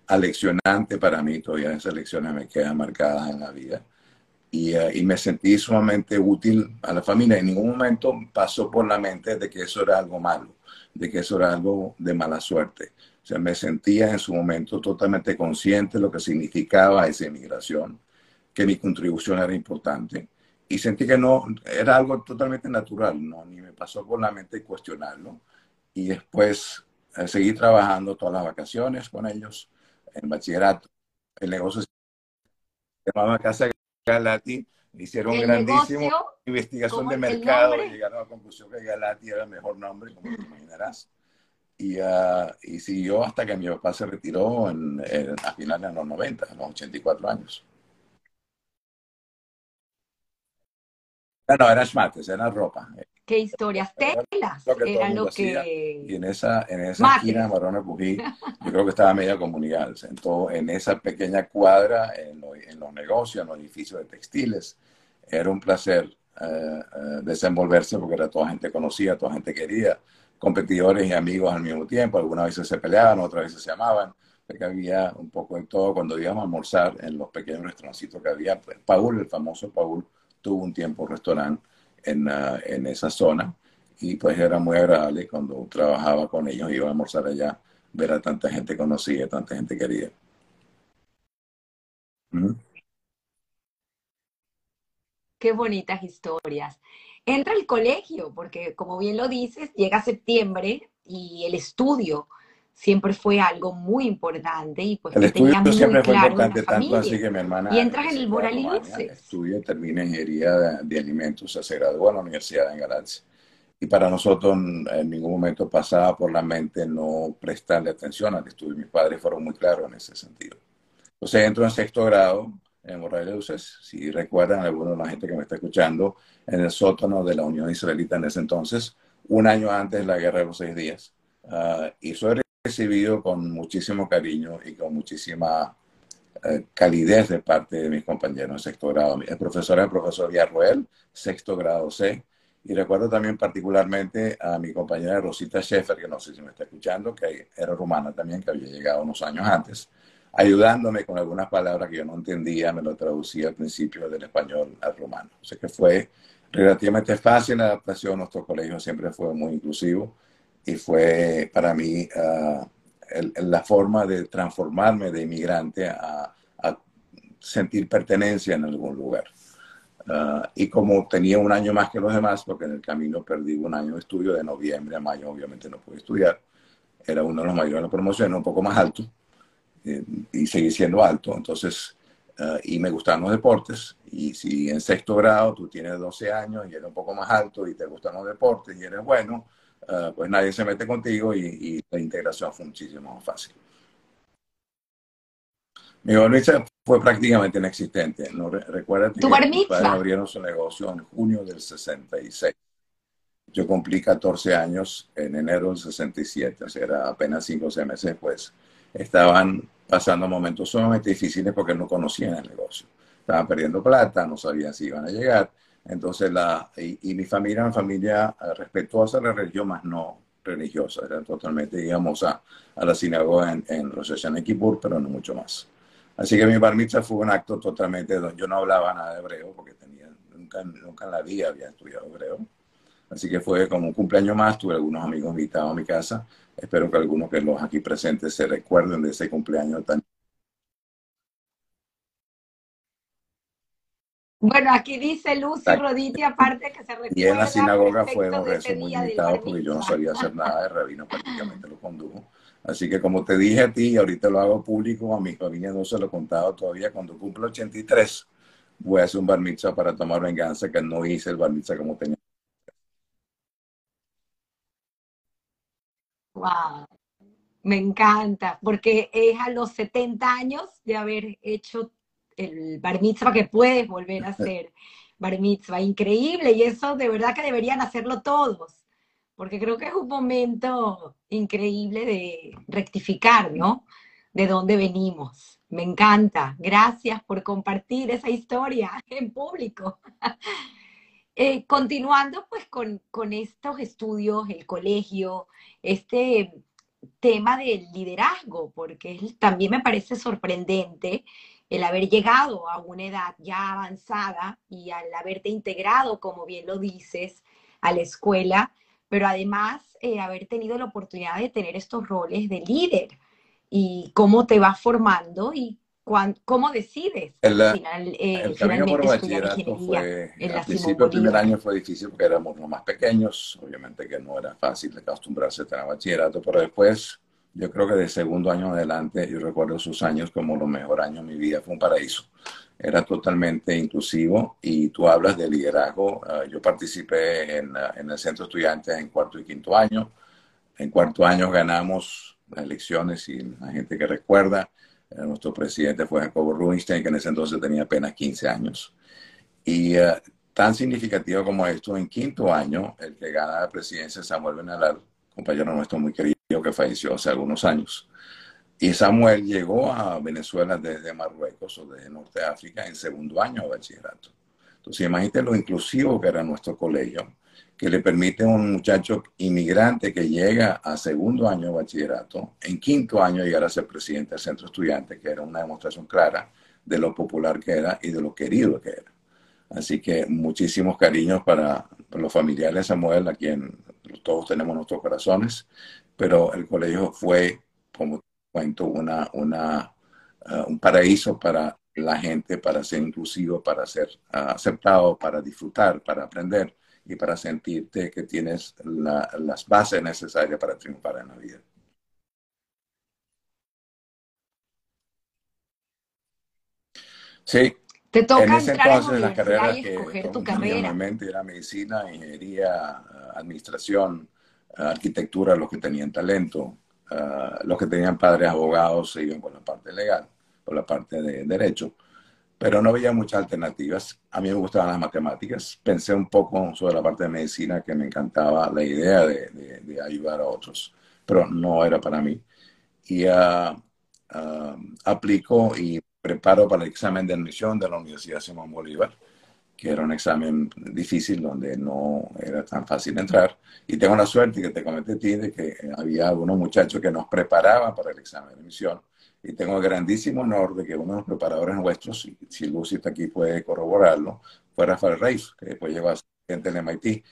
aleccionante para mí, todavía esas lecciones me quedan marcadas en la vida. Y, y, me sentí sumamente útil a la familia. En ningún momento pasó por la mente de que eso era algo malo, de que eso era algo de mala suerte. O sea, me sentía en su momento totalmente consciente de lo que significaba esa inmigración, que mi contribución era importante. Y sentí que no, era algo totalmente natural, ¿no? Ni me pasó por la mente cuestionarlo. Y después eh, seguí trabajando todas las vacaciones con ellos, en bachillerato. El negocio se llamaba Casa Galati. Hicieron El grandísima negocio, investigación de mercado llegaron a la conclusión que Galati era el mejor nombre, como te imaginarás y, uh, y siguió hasta que mi papá se retiró en, en, a finales de los 90, a los 84 años. No, no, eran schmates, era ropa. ¿Qué historias? Telas. Lo que Era lo que... Y en esa, en esa esquina de Barón Pují, yo creo que estaba media comunidad. Sentó en esa pequeña cuadra, en, lo- en los negocios, en los edificios de textiles. Era un placer eh, eh, desenvolverse porque era toda gente conocida, toda gente querida, competidores y amigos al mismo tiempo. Algunas veces se peleaban, otras veces se amaban. Porque había un poco de todo. Cuando íbamos a almorzar en los pequeños restaurancitos que había, pues, Paul, el famoso Paul, tuvo un tiempo un restaurante en, en esa zona y pues era muy agradable cuando trabajaba con ellos, iba a almorzar allá, ver a tanta gente conocida, tanta gente querida. Qué bonitas historias. Entra al colegio, porque como bien lo dices, llega septiembre y el estudio siempre fue algo muy importante y pues El que estudio muy siempre fue claro importante, tanto así que mi hermana Y entras en el Luces. estudia, termina ingeniería de, de alimentos, se graduó en la Universidad de Galaxy. Y para nosotros en ningún momento pasaba por la mente no prestarle atención al estudio. Mis padres fueron muy claros en ese sentido. Entonces entro en sexto grado en Morales. Si recuerdan, algunos de la gente que me está escuchando, en el sótano de la Unión Israelita en ese entonces, un año antes de la Guerra de los Seis Días. Ah, y soy recibido con muchísimo cariño y con muchísima eh, calidez de parte de mis compañeros en sexto grado. El profesor era el profesor Villarroel, sexto grado C. Y recuerdo también particularmente a mi compañera Rosita Sheffer, que no sé si me está escuchando, que era rumana también, que había llegado unos años antes, ayudándome con algunas palabras que yo no entendía, me lo traducía al principio del español al rumano. O sea que fue relativamente fácil la adaptación, nuestro colegio siempre fue muy inclusivo y fue para mí uh, el, la forma de transformarme de inmigrante a, a sentir pertenencia en algún lugar. Uh, y como tenía un año más que los demás, porque en el camino perdí un año de estudio, de noviembre a mayo obviamente no pude estudiar, era uno de los mayores de la promoción, un poco más alto, y seguí siendo alto, entonces, uh, y me gustaban los deportes, y si en sexto grado tú tienes 12 años y eres un poco más alto y te gustan los deportes y eres bueno, uh, pues nadie se mete contigo y, y la integración fue muchísimo más fácil. Mi bar mitzvah fue prácticamente inexistente. No, recuerda que ¿Tu bar mis padres abrieron su negocio en junio del 66. Yo cumplí 14 años en enero del 67, o sea, era apenas 5 o 6 meses después. Estaban pasando momentos sumamente difíciles porque no conocían el negocio. Estaban perdiendo plata, no sabían si iban a llegar. Entonces, la, y, y mi familia era una familia eh, respetuosa de la religión, más no religiosa. Era totalmente, íbamos a, a la sinagoga en, en y Kippur, pero no mucho más. Así que mi bar mitzvah fue un acto totalmente, yo no hablaba nada de hebreo porque tenía, nunca, nunca en la vida había estudiado hebreo. Así que fue como un cumpleaños más, tuve algunos amigos invitados a mi casa. Espero que algunos que los aquí presentes se recuerden de ese cumpleaños tan... Bueno, aquí dice Lucy Roditi, aparte que se recuerda Y en la sinagoga de ese rezos muy bar porque yo no sabía hacer nada de rabino, prácticamente lo condujo. Así que como te dije a ti, y ahorita lo hago público, a mi familia no se lo he contado todavía, cuando cumplo 83 voy a hacer un bar mitzvah para tomar venganza, que no hice el bar mitzvah como tenía. Wow. Me encanta, porque es a los 70 años de haber hecho el bar mitzvah que puedes volver a hacer bar mitzvah. Increíble, y eso de verdad que deberían hacerlo todos, porque creo que es un momento increíble de rectificar, ¿no? De dónde venimos. Me encanta. Gracias por compartir esa historia en público. Eh, continuando pues con, con estos estudios, el colegio, este tema del liderazgo, porque también me parece sorprendente el haber llegado a una edad ya avanzada y al haberte integrado, como bien lo dices, a la escuela, pero además eh, haber tenido la oportunidad de tener estos roles de líder y cómo te vas formando y ¿Cómo decides? El, final, eh, el camino por bachillerato fue, al principio el primer año fue difícil porque éramos los más pequeños, obviamente que no era fácil acostumbrarse a tener bachillerato, pero después yo creo que de segundo año adelante, yo recuerdo esos años como los mejores años de mi vida, fue un paraíso. Era totalmente inclusivo y tú hablas de liderazgo. Ah, yo participé en, ah, en el centro estudiante en cuarto y quinto año. En cuarto año ganamos las elecciones y la gente que recuerda eh, nuestro presidente fue Jacobo Rubinstein, que en ese entonces tenía apenas 15 años. Y uh, tan significativo como esto, en quinto año, el que gana la presidencia es Samuel Benalar, compañero nuestro muy querido que falleció hace algunos años. Y Samuel llegó a Venezuela desde Marruecos o desde Norte de África en segundo año de bachillerato. Entonces, imagínate lo inclusivo que era nuestro colegio que le permite a un muchacho inmigrante que llega a segundo año de bachillerato, en quinto año llegar a ser presidente del centro estudiante, que era una demostración clara de lo popular que era y de lo querido que era. Así que muchísimos cariños para, los familiares de Samuel, a quien todos tenemos nuestros corazones, pero el colegio fue, como cuento, una, una, uh, un paraíso para la gente, para ser inclusivo, para ser uh, aceptado, para disfrutar, para aprender y para sentirte que tienes las bases necesarias para triunfar en la vida. Sí. Te toca en ese entonces la carrera que escoger tu carrera. Normalmente era medicina, ingeniería, administración, arquitectura, los que tenían talento, ah, los que tenían padres abogados se iban por la parte legal, por la parte de derecho pero no veía muchas alternativas. A mí me gustaban las matemáticas. Pensé un poco sobre la parte de medicina, que me encantaba la idea de, ayudar a otros, pero no era para mí. Y uh, aplico y preparo para el examen de admisión de la Universidad Simón Bolívar, que era un examen difícil donde no era tan fácil entrar. Y tengo la suerte que te comenté a ti de que había algunos muchachos que nos preparaban para el examen de admisión y tengo el grandísimo honor de que uno de los preparadores nuestros, si Lucy está aquí puede corroborarlo, fue Rafael Reis, que después llegó a ser gente del MIT.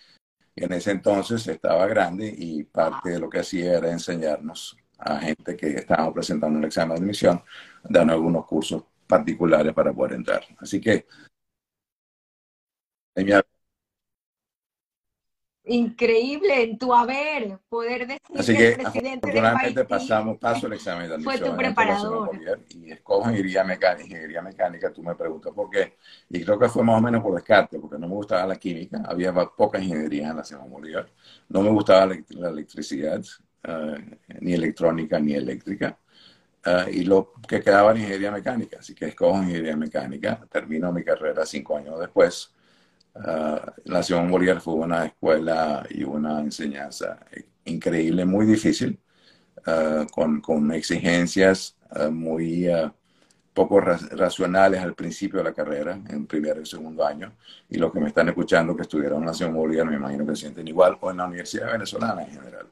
En ese entonces estaba grande y parte de lo que hacía era enseñarnos a gente que estábamos presentando el examen de admisión, dando algunos cursos particulares para poder entrar. Así que, en mi increíble en tu haber poder decir Así que, el presidente afortunadamente pasamos, paso el examen de admisión. Fue tu preparador. Y escojo ingeniería mecánica, ingeniería mecánica, tú me preguntas por qué. Y creo que fue más o menos por descarte, porque no me gustaba la química, había poca ingeniería en la Simón Bolívar, no me gustaba la, electricidad, eh, ni electrónica ni eléctrica. Uh, y lo que quedaba en ingeniería mecánica, así que escojo ingeniería mecánica, termino mi carrera cinco años después Ah, la Simón Bolívar fue una escuela y una enseñanza increíble, muy difícil, ah, con, con, exigencias ah, muy poco racionales al principio de la carrera, en primer y segundo año. Y los que me están escuchando que estudiaron en la Simón Bolívar, me imagino que se sienten igual, o en la Universidad Venezolana en general,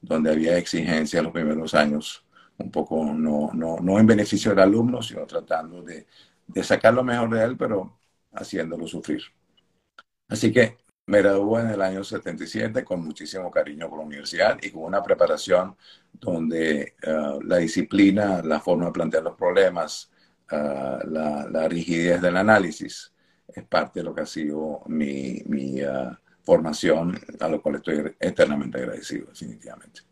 donde había exigencias los primeros años, un poco no, no, no en beneficio del alumno, sino tratando de, de sacar lo mejor de él, pero haciéndolo sufrir. Así que me gradué en el año 77 con muchísimo cariño por la universidad y con una preparación donde eh, la disciplina, la forma de plantear los problemas, eh, la, rigidez del análisis es parte de lo que ha sido mi, eh, formación, a lo cual estoy eternamente agradecido, definitivamente.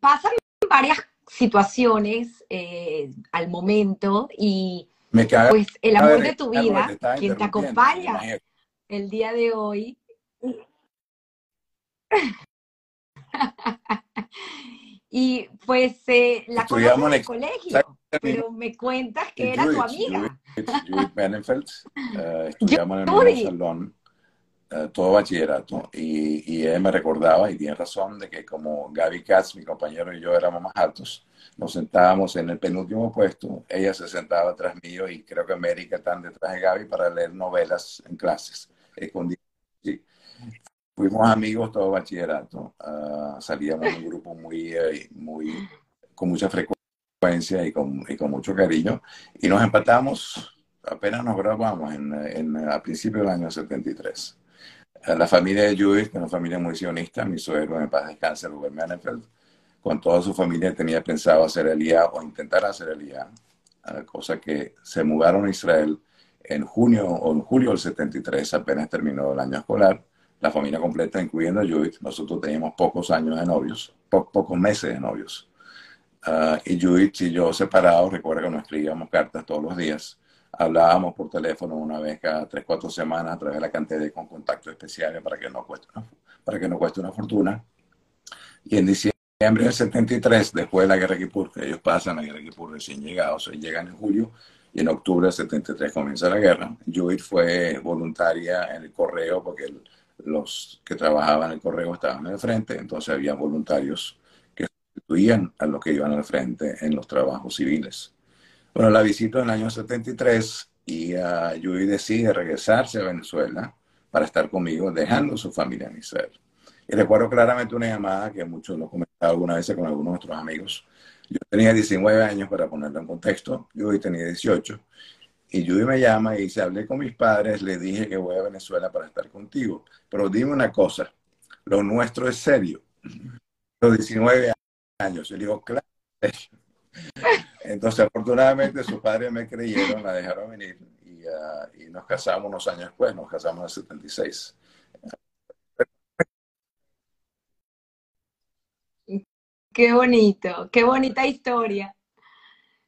Pasan varias situaciones eh, al momento y pues el amor de tu vida, quien te acompaña. el día de hoy. y pues eh, la conozco en el colegio, pero me cuentas que era tu amiga. Benefeld, uh, estudiamos en el salón uh, todo bachillerato y, y él me recordaba y tiene razón de que como Gaby Katz, mi compañero y yo éramos más altos, nos sentábamos en el penúltimo puesto, ella se sentaba atrás mío y creo que América están detrás de Gaby para leer novelas en clases, escondidas. Sí. Fuimos amigos todo bachillerato, uh, salíamos en un grupo muy, eh, muy, con mucha frecuencia y con, y con mucho cariño y nos empatamos, apenas nos grabamos en, en, a principios del año 73. La familia de Judith, que es una familia muy sionista, mi suegro en paz descanse, Rubén con toda su familia tenía pensado hacer el IA o intentar hacer el IA, cosa que se mudaron a Israel en junio o en julio del 73, apenas terminó el año escolar, la familia completa, incluyendo Judith. Nosotros teníamos pocos años de novios, pocos meses de novios. Uh, y Judith y yo separados, recuerda que nos escribíamos cartas todos los días. Hablábamos por teléfono una vez cada tres, cuatro semanas a través de la cantidad con contactos especiales para que no cueste para que no cueste una fortuna. Y en diciembre del 73, después de la guerra de Kipur, que ellos pasan la guerra de Kipur recién llegados, llegan en julio y en octubre del 73 comienza la guerra. Judith fue voluntaria en el correo porque los que trabajaban en el correo estaban en el frente, entonces había voluntarios que sustituían a los que iban al frente en los trabajos civiles. Bueno, la visita en el año 73 y uh, Judith decide regresarse a Venezuela para estar conmigo, dejando su familia en Israel. Y recuerdo claramente una llamada que muchos lo comentado alguna vez con algunos de nuestros amigos. Yo tenía 19 años, para ponerlo en contexto, hoy tenía 18. Y Judy me llama y dice, hablé con mis padres, le dije que voy a Venezuela para estar contigo. Pero dime una cosa, lo nuestro es serio. Los 19 años. Yo digo, claro. Entonces, afortunadamente, sus padres me creyeron, la dejaron venir y, uh, y, nos casamos unos años después, nos casamos en el 76. Qué bonito, qué bonita historia.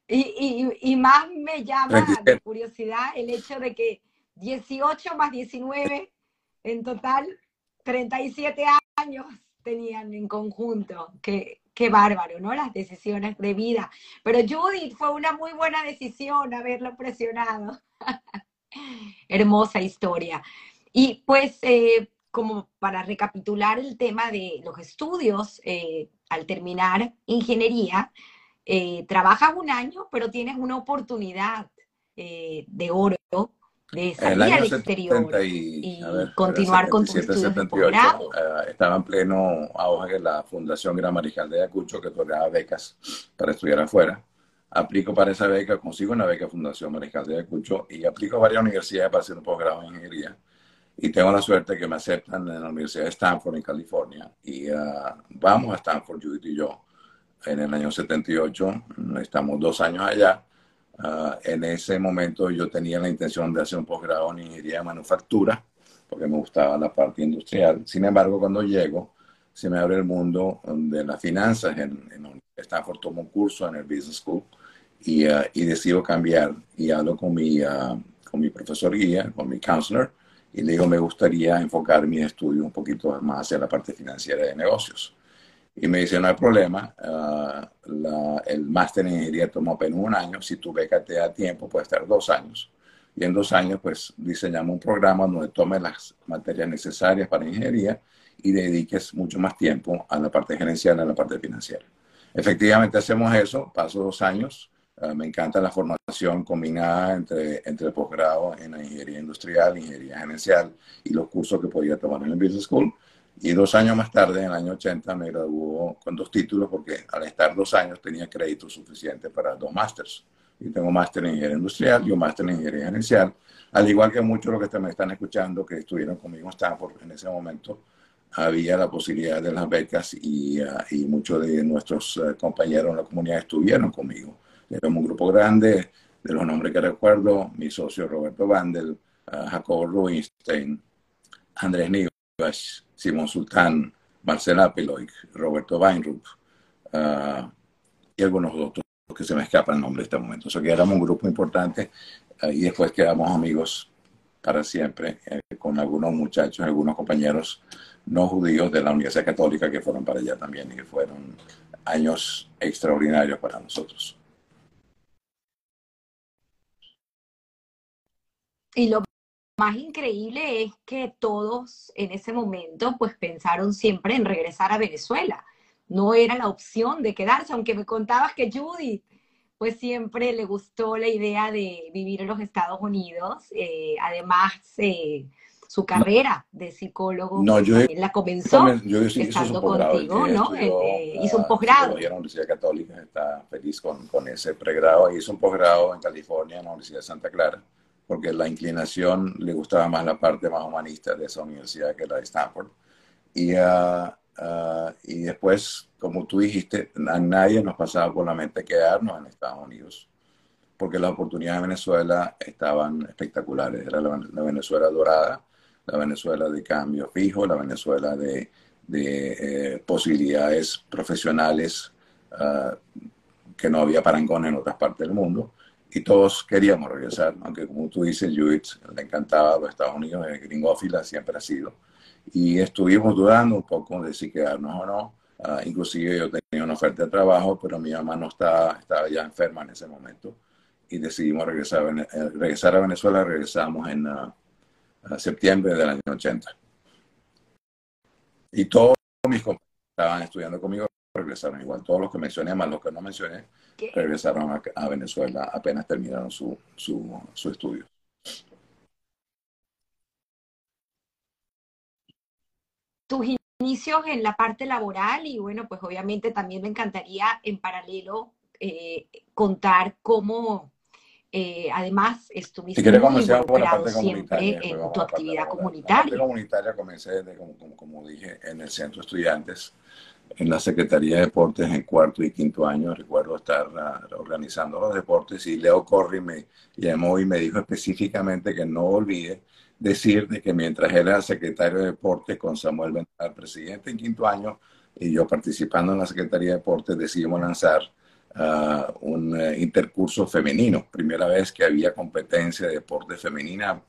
Y, y, y más me llama de curiosidad el hecho de que 18 más 19, en total 37 años tenían en conjunto. Qué, qué bárbaro, ¿no? Las decisiones de vida. Pero Judith fue una muy buena decisión haberlo presionado. Hermosa historia. Y pues, eh, como para recapitular el tema de los estudios, eh, al terminar ingeniería, eh, trabajas un año, pero tienes una oportunidad de oro de salir al exterior y, continuar con tus estudios de posgrado. Uh, estaba en pleno auge de la Fundación Gran Mariscal de Ayacucho, que otorgaba becas para estudiar afuera. Aplico para esa beca, consigo una beca Fundación Mariscal de Ayacucho y aplico a varias universidades para hacer un posgrado en ingeniería y tengo la suerte que me aceptan en la Universidad de Stanford en California y uh, vamos a Stanford, Judith y yo, en el año 78, estamos dos años allá. Uh, en ese momento yo tenía la intención de hacer un posgrado en ingeniería de manufactura, porque me gustaba la parte industrial. Sin embargo, cuando llego, se me abre el mundo de las finanzas. En, en Stanford tomo un curso en el Business School y, uh, y decido cambiar. Y hablo con mi, con mi profesor guía, con mi counselor, y le digo, me gustaría enfocar mi estudio un poquito más hacia la parte financiera de negocios. Y me dice, no hay problema, uh, la, el máster en ingeniería toma apenas un año, si tu beca te da tiempo puede estar dos años. Y en dos años, pues diseñamos un programa donde tomes las materias necesarias para ingeniería y dediques mucho más tiempo a la parte gerencial, a la parte financiera. Efectivamente hacemos eso, paso dos años, Uh, me encanta la formación combinada entre, entre el posgrado en la ingeniería industrial, ingeniería gerencial y los cursos que podía tomar en el Business School. Y dos años más tarde, en el año 80, me graduó con dos títulos porque al estar dos años tenía crédito suficiente para dos másters. Y tengo máster en ingeniería industrial y un máster en ingeniería gerencial. Al igual que muchos de los que me están escuchando que estuvieron conmigo en Stanford en ese momento, había la posibilidad de las becas y, uh, y muchos de nuestros uh, compañeros en la comunidad estuvieron conmigo. Éramos un grupo grande, de los nombres que recuerdo, mi socio Roberto Vandel, uh, Jacobo Rubinstein, Andrés Nivas, Simón Sultán, Marcela Peloic, Roberto Weinrup uh, y algunos otros que se me escapan el nombre en este momento. O sea que éramos un grupo importante uh, y después quedamos amigos para siempre eh, con algunos muchachos, algunos compañeros no judíos de la Universidad Católica que fueron para allá también y que fueron años extraordinarios para nosotros. Y lo más increíble es que todos en ese momento pues pensaron siempre en regresar a Venezuela. No era la opción de quedarse, aunque me contabas que Judith pues siempre le gustó la idea de vivir en los Estados Unidos. Eh, además, eh, su carrera de psicólogo no, yo, la comenzó yo, estando contigo, ¿no? Eh, hizo un posgrado. En la Universidad Católica, está feliz con, con ese pregrado. Hizo un posgrado en California, en la Universidad de Santa Clara porque la inclinación le gustaba más la parte más humanista de esa universidad que la de Stanford. Y, uh, uh, y después, como tú dijiste, a nadie nos pasaba por la mente quedarnos en Estados Unidos, porque las oportunidades de Venezuela estaban espectaculares. Era la, Venezuela dorada, la Venezuela de cambio fijo, la Venezuela de, de eh, posibilidades profesionales uh, que no había parangón en otras partes del mundo y todos queríamos regresar, aunque como tú dices, Judith le encantaba los Estados Unidos, es gringófila, siempre ha sido. Y estuvimos dudando un poco de si quedarnos o no. Uh, inclusive yo tenía una oferta de trabajo, pero mi mamá no estaba, estaba ya enferma en ese momento. Y decidimos regresar a, eh, regresar a Venezuela. Regresamos en uh, septiembre del año 80. Y todos mis compañeros estaban estudiando conmigo regresaron igual. Todos los que mencioné, más los que no mencioné, regresaron a, Venezuela apenas terminaron su, su, su estudio. Tus inicios en la parte laboral y bueno, pues obviamente también me encantaría en paralelo eh, contar cómo eh, además estuviste muy involucrado siempre en tu actividad comunitaria. La comunitaria comencé, como, como, como, dije, en el centro de estudiantes en la Secretaría de Deportes en cuarto y quinto año. Recuerdo estar uh, organizando los deportes y Leo Corri me llamó y me dijo específicamente que no olvide decir de que mientras era secretario de Deportes con Samuel Bental, presidente en quinto año, y yo participando en la Secretaría de Deportes, decidimos lanzar uh, un uh, intercurso femenino. Primera vez que había competencia de deporte femenina,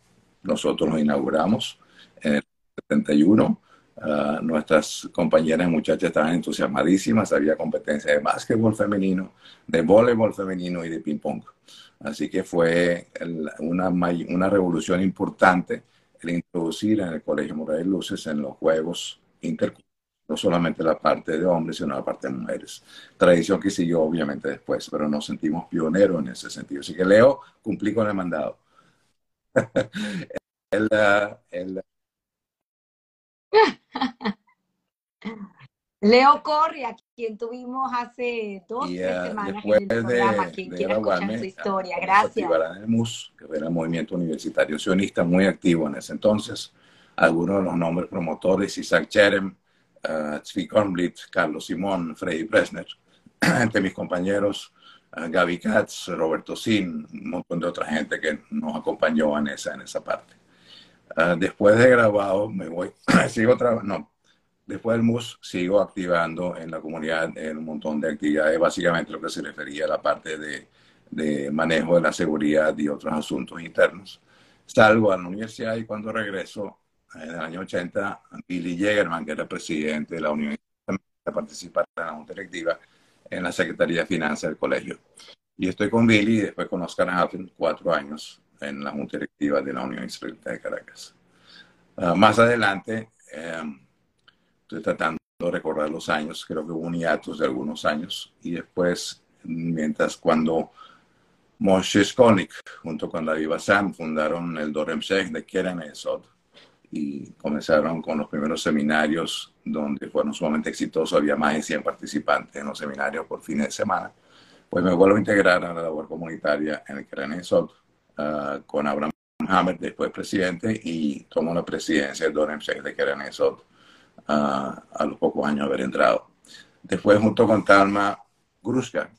nosotros lo inauguramos en el 71 Ah, nuestras compañeras muchachas estaban entusiasmadísimas, había competencia de básquetbol femenino, de voleibol femenino y de ping pong. Así que fue una, una revolución importante el introducir en el Colegio Morales Luces en los Juegos Inter no solamente la parte de hombres, sino la parte de mujeres. Tradición que siguió obviamente después, pero nos sentimos pioneros en ese sentido. Así que Leo, cumplí con el mandado. el, el, Leo Corri, a quien tuvimos hace dos semanas en el programa, de, quien quiera escuchar su historia. Gracias. El MUS, que era el movimiento universitario sionista muy activo en ese entonces. Algunos de los nombres promotores, Isaac Cherem, uh, Zvi Kornblit, Carlos Simón, Freddy Presner, entre mis compañeros, uh, Gaby Katz, Roberto Sin, un montón de otra gente que nos acompañó en esa, en esa parte. Uh, después de grabado, me voy, sigo trabajando, no, Después del MUS sigo activando en la comunidad en un montón de actividades, básicamente lo que se refería a la parte de, de manejo de la seguridad y otros asuntos internos. Salgo a la universidad y cuando regreso en el año 80, Billy Jägerman, que era presidente de la a participar en la Junta Directiva en la Secretaría de Finanzas del colegio. Y estoy con Billy y después con Oscar Hafen, cuatro años en la Junta Directiva de la Unión Israelita de Caracas. Uh, más adelante, eh, Estoy tratando de recordar los años, creo que hubo un hiatus de algunos años. Y después, mientras cuando Moshe Skonik, junto con David Bassam, fundaron el Dorem Sheikh de Keren Esod y comenzaron con los primeros seminarios donde fueron sumamente exitosos. Había más de 100 participantes en los seminarios por fines de semana. Pues me vuelvo a integrar a la labor comunitaria en el Keren Esod uh, con Abraham Hammer, después presidente, y tomo la presidencia del Dorem Sheikh de Keren Esod a, los pocos años de haber entrado. Después, junto con Talma Gruska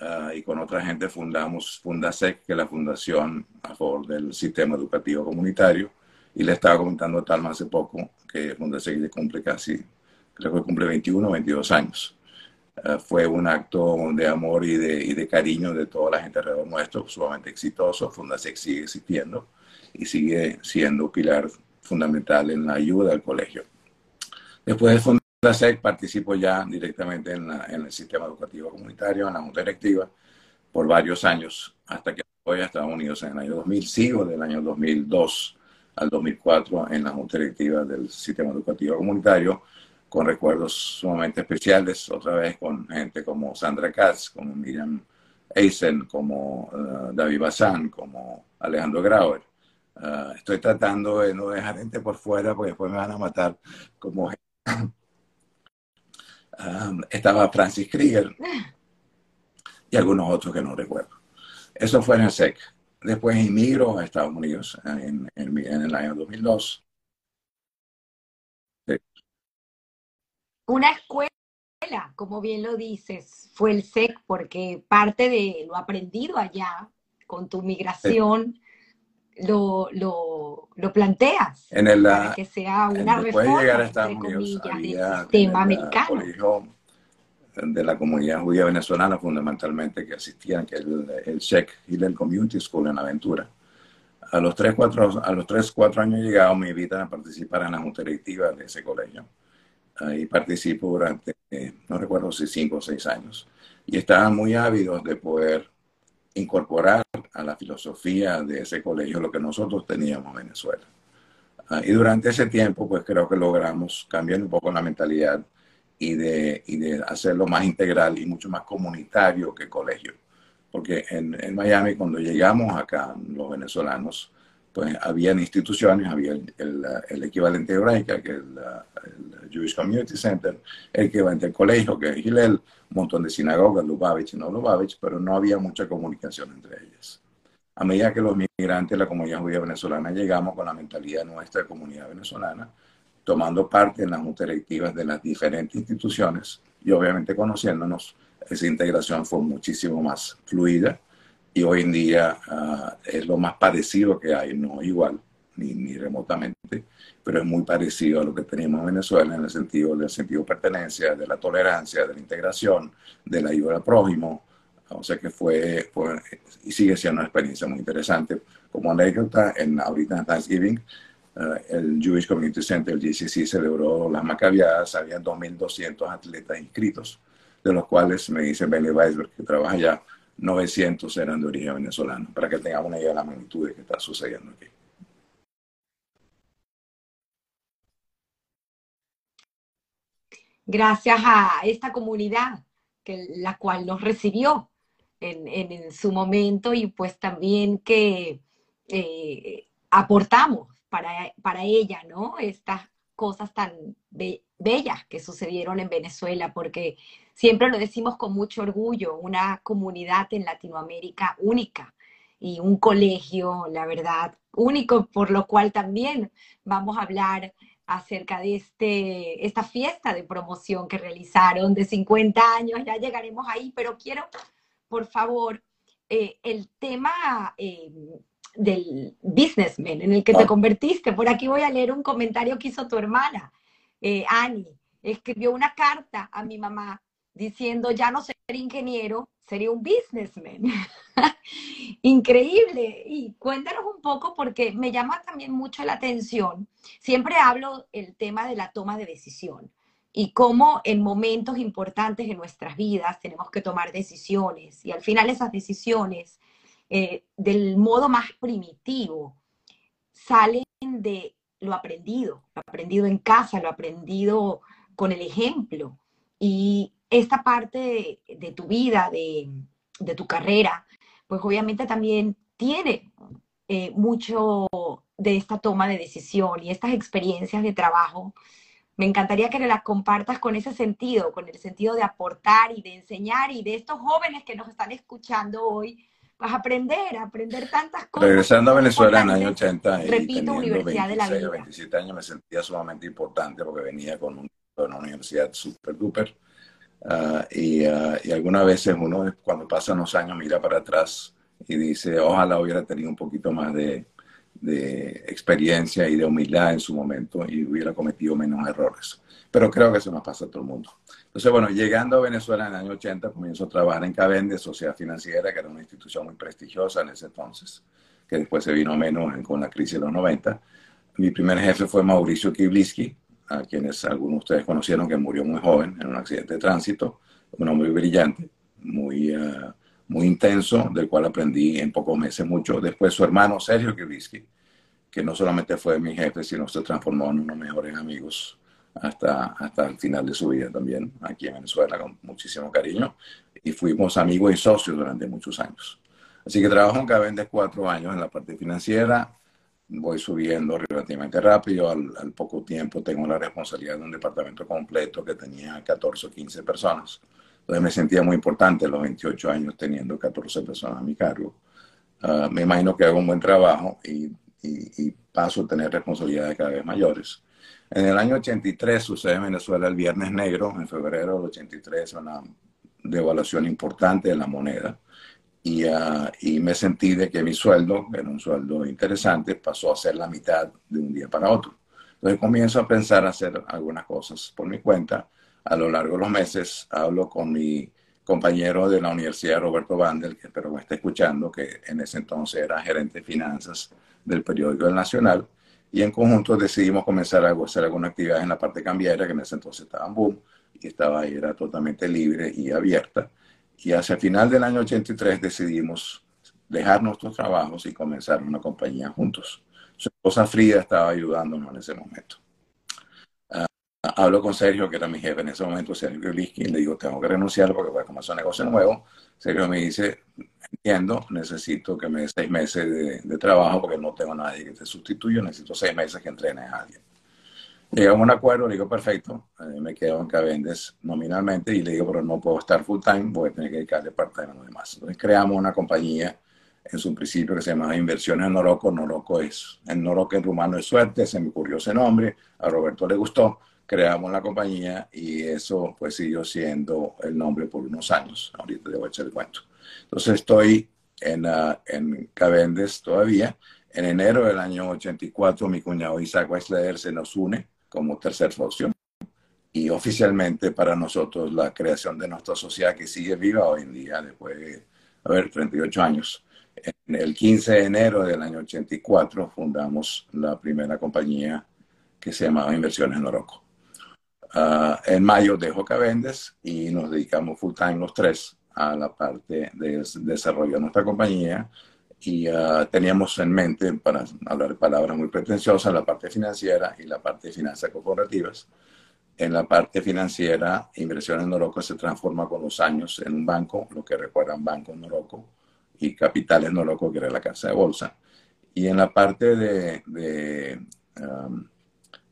ah, y con otra gente, fundamos Fundasec, que es la fundación a favor del sistema educativo comunitario. Y le estaba comentando a Talma hace poco que Fundasec cumple casi, creo que cumple 21 o 22 años. Eh, fue un acto de amor y de, y de, cariño de toda la gente alrededor nuestro, sumamente exitoso. Fundasec sigue existiendo y sigue siendo pilar fundamental en la ayuda al colegio. Después de Fundasec participo ya directamente en, en, el sistema educativo comunitario, en la junta directiva, por varios años, hasta que voy a Estados Unidos en el año 2000. Sigo del año 2002 al 2004 en la junta directiva del sistema educativo comunitario, con recuerdos sumamente especiales, otra vez con gente como Sandra Katz, como Miriam Eisen, como uh, David Bazán, como Alejandro Grauer. Uh, estoy tratando de no dejar gente por fuera porque después me van a matar como um, estaba Francis Krieger y algunos otros que no recuerdo. Eso fue en el SEC. Después inmigro a Estados Unidos en, en, en el año 2002 Una escuela, como bien lo dices, fue el SEC porque parte de lo aprendido allá con tu migración lo, lo, lo, planteas en el, para que sea una reforma, llegar a Estados Unidos, comillas, del sistema americano. de la comunidad judía venezolana fundamentalmente que asistían, que es el, el SEC Hillel Community School en Aventura. A los 3, 4, a los 3, 4 años llegado me invitan a participar en la junta directiva de ese colegio y participo durante, eh, no recuerdo si cinco o seis años. Y estaban muy ávidos de poder incorporar a la filosofía de ese colegio lo que nosotros teníamos en Venezuela. Ah, y durante ese tiempo, pues creo que logramos cambiar un poco la mentalidad y de, y de hacerlo más integral y mucho más comunitario que colegio. Porque en, en Miami, cuando llegamos acá, los venezolanos, pues habían instituciones, había el, el, equivalente hebraica, que es el, el, Jewish Community Center, el equivalente al colegio, que es Hillel, un montón de sinagogas, Lubavitch y no Lubavitch, pero no había mucha comunicación entre ellas. A medida que los migrantes la comunidad judía venezolana llegamos con la mentalidad nuestra de comunidad venezolana, tomando parte en las juntas directivas de las diferentes instituciones y obviamente conociéndonos, esa integración fue muchísimo más fluida y hoy en día uh, es lo más parecido que hay, no igual, ni, ni, remotamente, pero es muy parecido a lo que teníamos en Venezuela en el sentido del sentido de pertenencia, de la tolerancia, de la integración, de la ayuda al prójimo. O sea que fue, fue y sigue siendo una experiencia muy interesante. Como anécdota, en, ahorita en Thanksgiving, uh, el Jewish Community Center, el GCC, celebró las macabiadas, había 2.200 atletas inscritos, de los cuales me dice Benny Weisberg, que trabaja allá, 900 eran de origen venezolano, para que tengamos una idea de la magnitud de que está sucediendo aquí. Gracias a esta comunidad, que, la cual nos recibió en, en, su momento y pues también que eh, aportamos para, para ella, ¿no? Estas cosas tan be bellas que sucedieron en Venezuela, porque siempre lo decimos con mucho orgullo, una comunidad en Latinoamérica única y un colegio, la verdad, único, por lo cual también vamos a hablar acerca de este, esta fiesta de promoción que realizaron de 50 años, ya llegaremos ahí, pero quiero, por favor, eh, el tema eh, del businessman en el que te convertiste. Por aquí voy a leer un comentario que hizo tu hermana, eh, Annie. Escribió una carta a mi mamá diciendo, ya no ser ingeniero, sería un businessman. Increíble. Y cuéntanos un poco porque me llama también mucho la atención. Siempre hablo el tema de la toma de decisión y cómo en momentos importantes de nuestras vidas tenemos que tomar decisiones y al final esas decisiones eh, del modo más primitivo salen de lo aprendido, lo aprendido en casa, lo aprendido con el ejemplo. Y esta parte de, tu vida, de, tu carrera, pues obviamente también tiene eh, mucho de esta toma de decisión y estas experiencias de trabajo. Me encantaría que las compartas con ese sentido, con el sentido de aportar y de enseñar y de estos jóvenes que nos están escuchando hoy, vas a aprender, a aprender tantas cosas. Regresando a Venezuela en el año 80 y repito, Universidad 26, de la Vida. 27 años me sentía sumamente importante porque venía con un, una universidad súper duper Uh, y, uh, y, algunas veces uno cuando pasan los años mira para atrás y dice, ojalá hubiera tenido un poquito más de, de experiencia y de humildad en su momento y hubiera cometido menos errores. Pero creo que eso nos pasa a todo el mundo. Entonces, bueno, llegando a Venezuela en el año 80, comienzo a trabajar en Cavende, Sociedad Financiera, que era una institución muy prestigiosa en ese entonces, que después se vino menos con la crisis de los 90. Mi primer jefe fue Mauricio Kibliski, a quienes algunos de ustedes conocieron, que murió muy joven en un accidente de tránsito, un hombre brillante, muy, uh, muy intenso, del cual aprendí en pocos meses mucho. Después su hermano Sergio Kibliski, que no solamente fue mi jefe, sino se transformó en uno de los mejores amigos hasta, hasta el final de su vida también, aquí en Venezuela, con muchísimo cariño. Y fuimos amigos y socios durante muchos años. Así que trabajo en Cavendes cuatro años en la parte financiera, voy subiendo relativamente rápido. Al, poco tiempo tengo la responsabilidad de un departamento completo que tenía 14 o 15 personas. Entonces me sentía muy importante los 28 años teniendo 14 personas a mi cargo. Ah, me imagino que hago un buen trabajo y, paso a tener responsabilidades cada vez mayores. En el año 83 sucede en Venezuela el Viernes Negro, en febrero del 83, una devaluación importante de la moneda y, uh, y, me sentí de que mi sueldo, que era un sueldo interesante, pasó a ser la mitad de un día para otro. Entonces comienzo a pensar hacer algunas cosas por mi cuenta. A lo largo de los meses hablo con mi compañero de la Universidad, Roberto Vandel, que espero me esté escuchando, que en ese entonces era gerente de finanzas del periódico El Nacional, y en conjunto decidimos comenzar a hacer alguna actividad en la parte cambiaria, que en ese entonces estaba en boom, y estaba ahí, era totalmente libre y abierta y hacia el final del año 83 decidimos dejar nuestros trabajos y comenzar una compañía juntos. Su esposa Frida estaba ayudándonos en ese momento. Uh, hablo con Sergio, que era mi jefe en ese momento, Sergio Liskin, y le digo, tengo que renunciar porque voy a comenzar un negocio nuevo. Sergio me dice, entiendo, necesito que me dé seis meses de, trabajo porque no tengo nadie que te sustituya, necesito seis meses que entrenes a alguien. Llegamos a un acuerdo, le digo, perfecto, eh, me quedo en Cavendes nominalmente y le digo, pero no puedo estar full time, voy a tener que dedicarle part-time a los demás. Entonces creamos una compañía en su principio que se llama Inversiones Noroco. Noroco es, en Noroco en rumano es suerte, se me ocurrió ese nombre, a Roberto le gustó, creamos la compañía y eso pues siguió siendo el nombre por unos años. Ahorita debo echar el cuento. Entonces estoy en, uh, en Cavendes todavía. En enero del año 84 mi cuñado Isaac Weisler se nos une como tercer socio. Y oficialmente para nosotros la creación de nuestra sociedad que sigue viva hoy en día, después de, a ver, 38 años. En el 15 de enero del año 84 fundamos la primera compañía que se llamaba Inversiones en Oroco. Uh, en mayo dejo Cavendes y nos dedicamos full time los tres a la parte de desarrollo de nuestra compañía, y uh, teníamos en mente, para hablar palabras muy pretenciosas, la parte financiera y la parte de finanzas corporativas. En la parte financiera, Inversión en Noroco se transforma con los años en un banco, lo que recuerdan Banco Noroco y Capitales Noroco, que era la casa de bolsa. Y en la parte de, de um,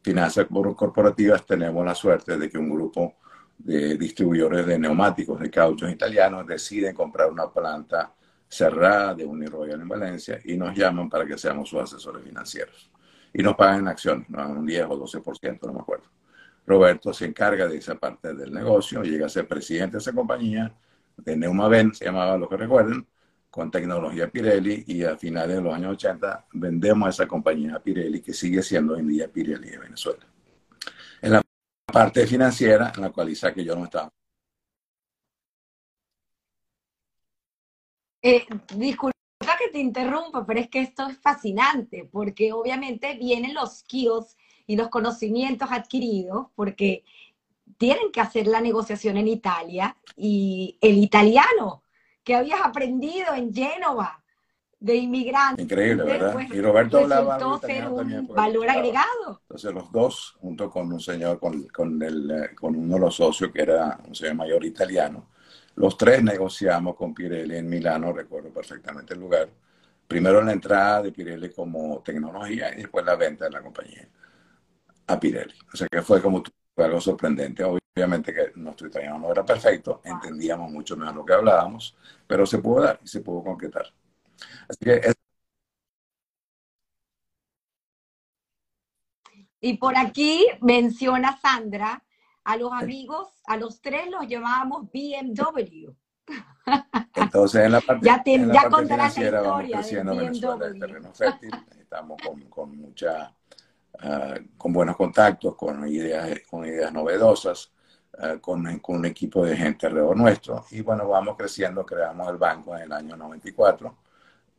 finanzas corporativas tenemos la suerte de que un grupo de distribuidores de neumáticos de cauchos italianos deciden comprar una planta cerrada de Uniroyal en Valencia y nos llaman para que seamos sus asesores financieros. Y nos pagan en acciones, nos dan un 10 o 12%, no me acuerdo. Roberto se encarga de esa parte del negocio, llega a ser presidente de esa compañía, de Neumaven, se llamaba lo que recuerden, con tecnología Pirelli, y a finales de los años 80 vendemos esa compañía a Pirelli, que sigue siendo hoy en día Pirelli de Venezuela. En la parte financiera, en la cual Isaac y yo no estábamos Eh, disculpa que te interrumpa, pero es que esto es fascinante, porque obviamente vienen los skills y los conocimientos adquiridos, porque tienen que hacer la negociación en Italia y el italiano que habías aprendido en Génova de inmigrante. Increíble, ¿verdad? Pues, y Roberto hablaba ser un valor agregado. Entonces los dos, junto con un señor, con, con, el, eh, con uno de los socios que era un señor mayor italiano, los tres negociamos con Pirelli en Milano, recuerdo perfectamente el lugar. Primero la entrada de Pirelli como tecnología y después la venta de la compañía a Pirelli. O sea que fue como algo sorprendente. Obviamente que nuestro italiano no era perfecto, entendíamos mucho mejor lo que hablábamos, pero se pudo dar y se pudo concretar. Así que Y por aquí menciona Sandra a los amigos, a los tres los llamábamos BMW. Entonces, en la parte, ya te, en la ya parte la financiera vamos creciendo en Venezuela, el terreno fértil, estamos con, con mucha, uh, con buenos contactos, con ideas, con ideas novedosas, uh, con, con, un equipo de gente alrededor nuestro. Y bueno, vamos creciendo, creamos el banco en el año 94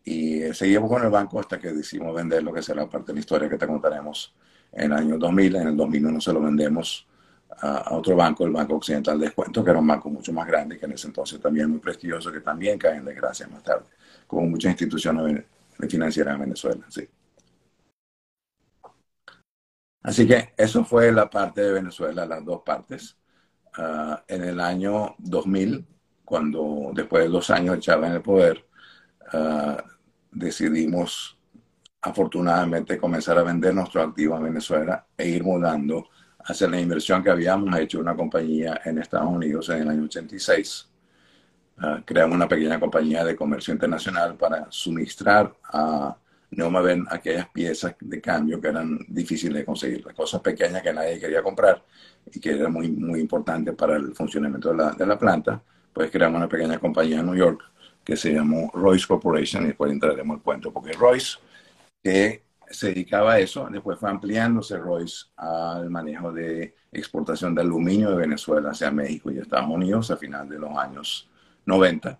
y eh, seguimos con el banco hasta que decidimos vender lo que será parte de la historia que te contaremos en el año 2000. En el 2001 se lo vendemos a, otro banco, el Banco Occidental de Descuento, que era un banco mucho más grande, que en ese entonces también muy prestigioso, que también cae en desgracia más tarde, como muchas instituciones financieras en Venezuela. Sí. Así que eso fue la parte de Venezuela, las dos partes. Uh, en el año 2000, cuando después de dos años echaba en el poder, uh, decidimos afortunadamente comenzar a vender nuestro activo en Venezuela e ir mudando hacer la inversión que habíamos hecho una compañía en Estados Unidos en el año 86. Uh, creamos una pequeña compañía de comercio internacional para suministrar a Neumaven aquellas piezas de cambio que eran difíciles de conseguir, las cosas pequeñas que nadie quería comprar y que era muy, muy importante para el funcionamiento de la, de la planta. Pues creamos una pequeña compañía en New York que se llamó Royce Corporation y después entraremos el cuento, porque Royce, que se dedicaba a eso, después fue ampliándose Royce al manejo de exportación de aluminio de Venezuela hacia México y Estados Unidos a final de los años 90.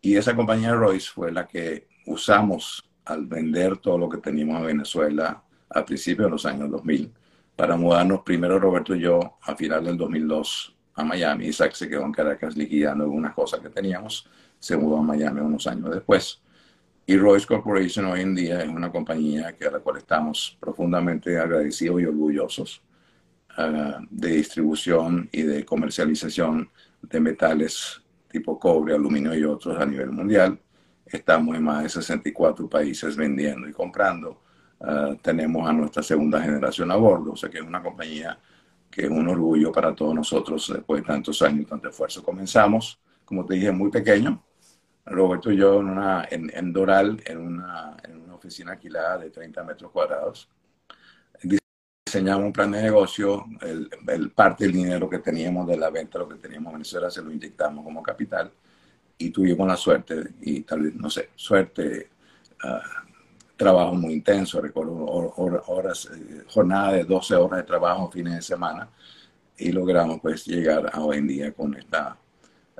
Y esa compañía Royce fue la que usamos al vender todo lo que teníamos en Venezuela a principios de los años 2000 para mudarnos primero Roberto y yo a final del 2002 a Miami. Isaac se quedó en Caracas liquidando algunas cosas que teníamos, se mudó a Miami unos años después. Y Royce Corporation hoy en día es una compañía que a la cual estamos profundamente agradecidos y orgullosos uh, de distribución y de comercialización de metales tipo cobre, aluminio y otros a nivel mundial. Estamos en más de 64 países vendiendo y comprando. Uh, tenemos a nuestra segunda generación a bordo, o sea que es una compañía que es un orgullo para todos nosotros después de tantos años y tanto esfuerzo. Comenzamos, como te dije, muy pequeño, Roberto y yo en, una, en, Doral, en una, oficina alquilada de 30 metros cuadrados. Diseñamos un plan de negocio, el, parte del dinero que teníamos de la venta, lo que teníamos en Venezuela, se lo inyectamos como capital y tuvimos la suerte, y tal vez, no sé, suerte, uh, trabajo muy intenso, recuerdo horas, eh, jornada de 12 horas de trabajo fines de semana y logramos pues llegar a hoy en día con esta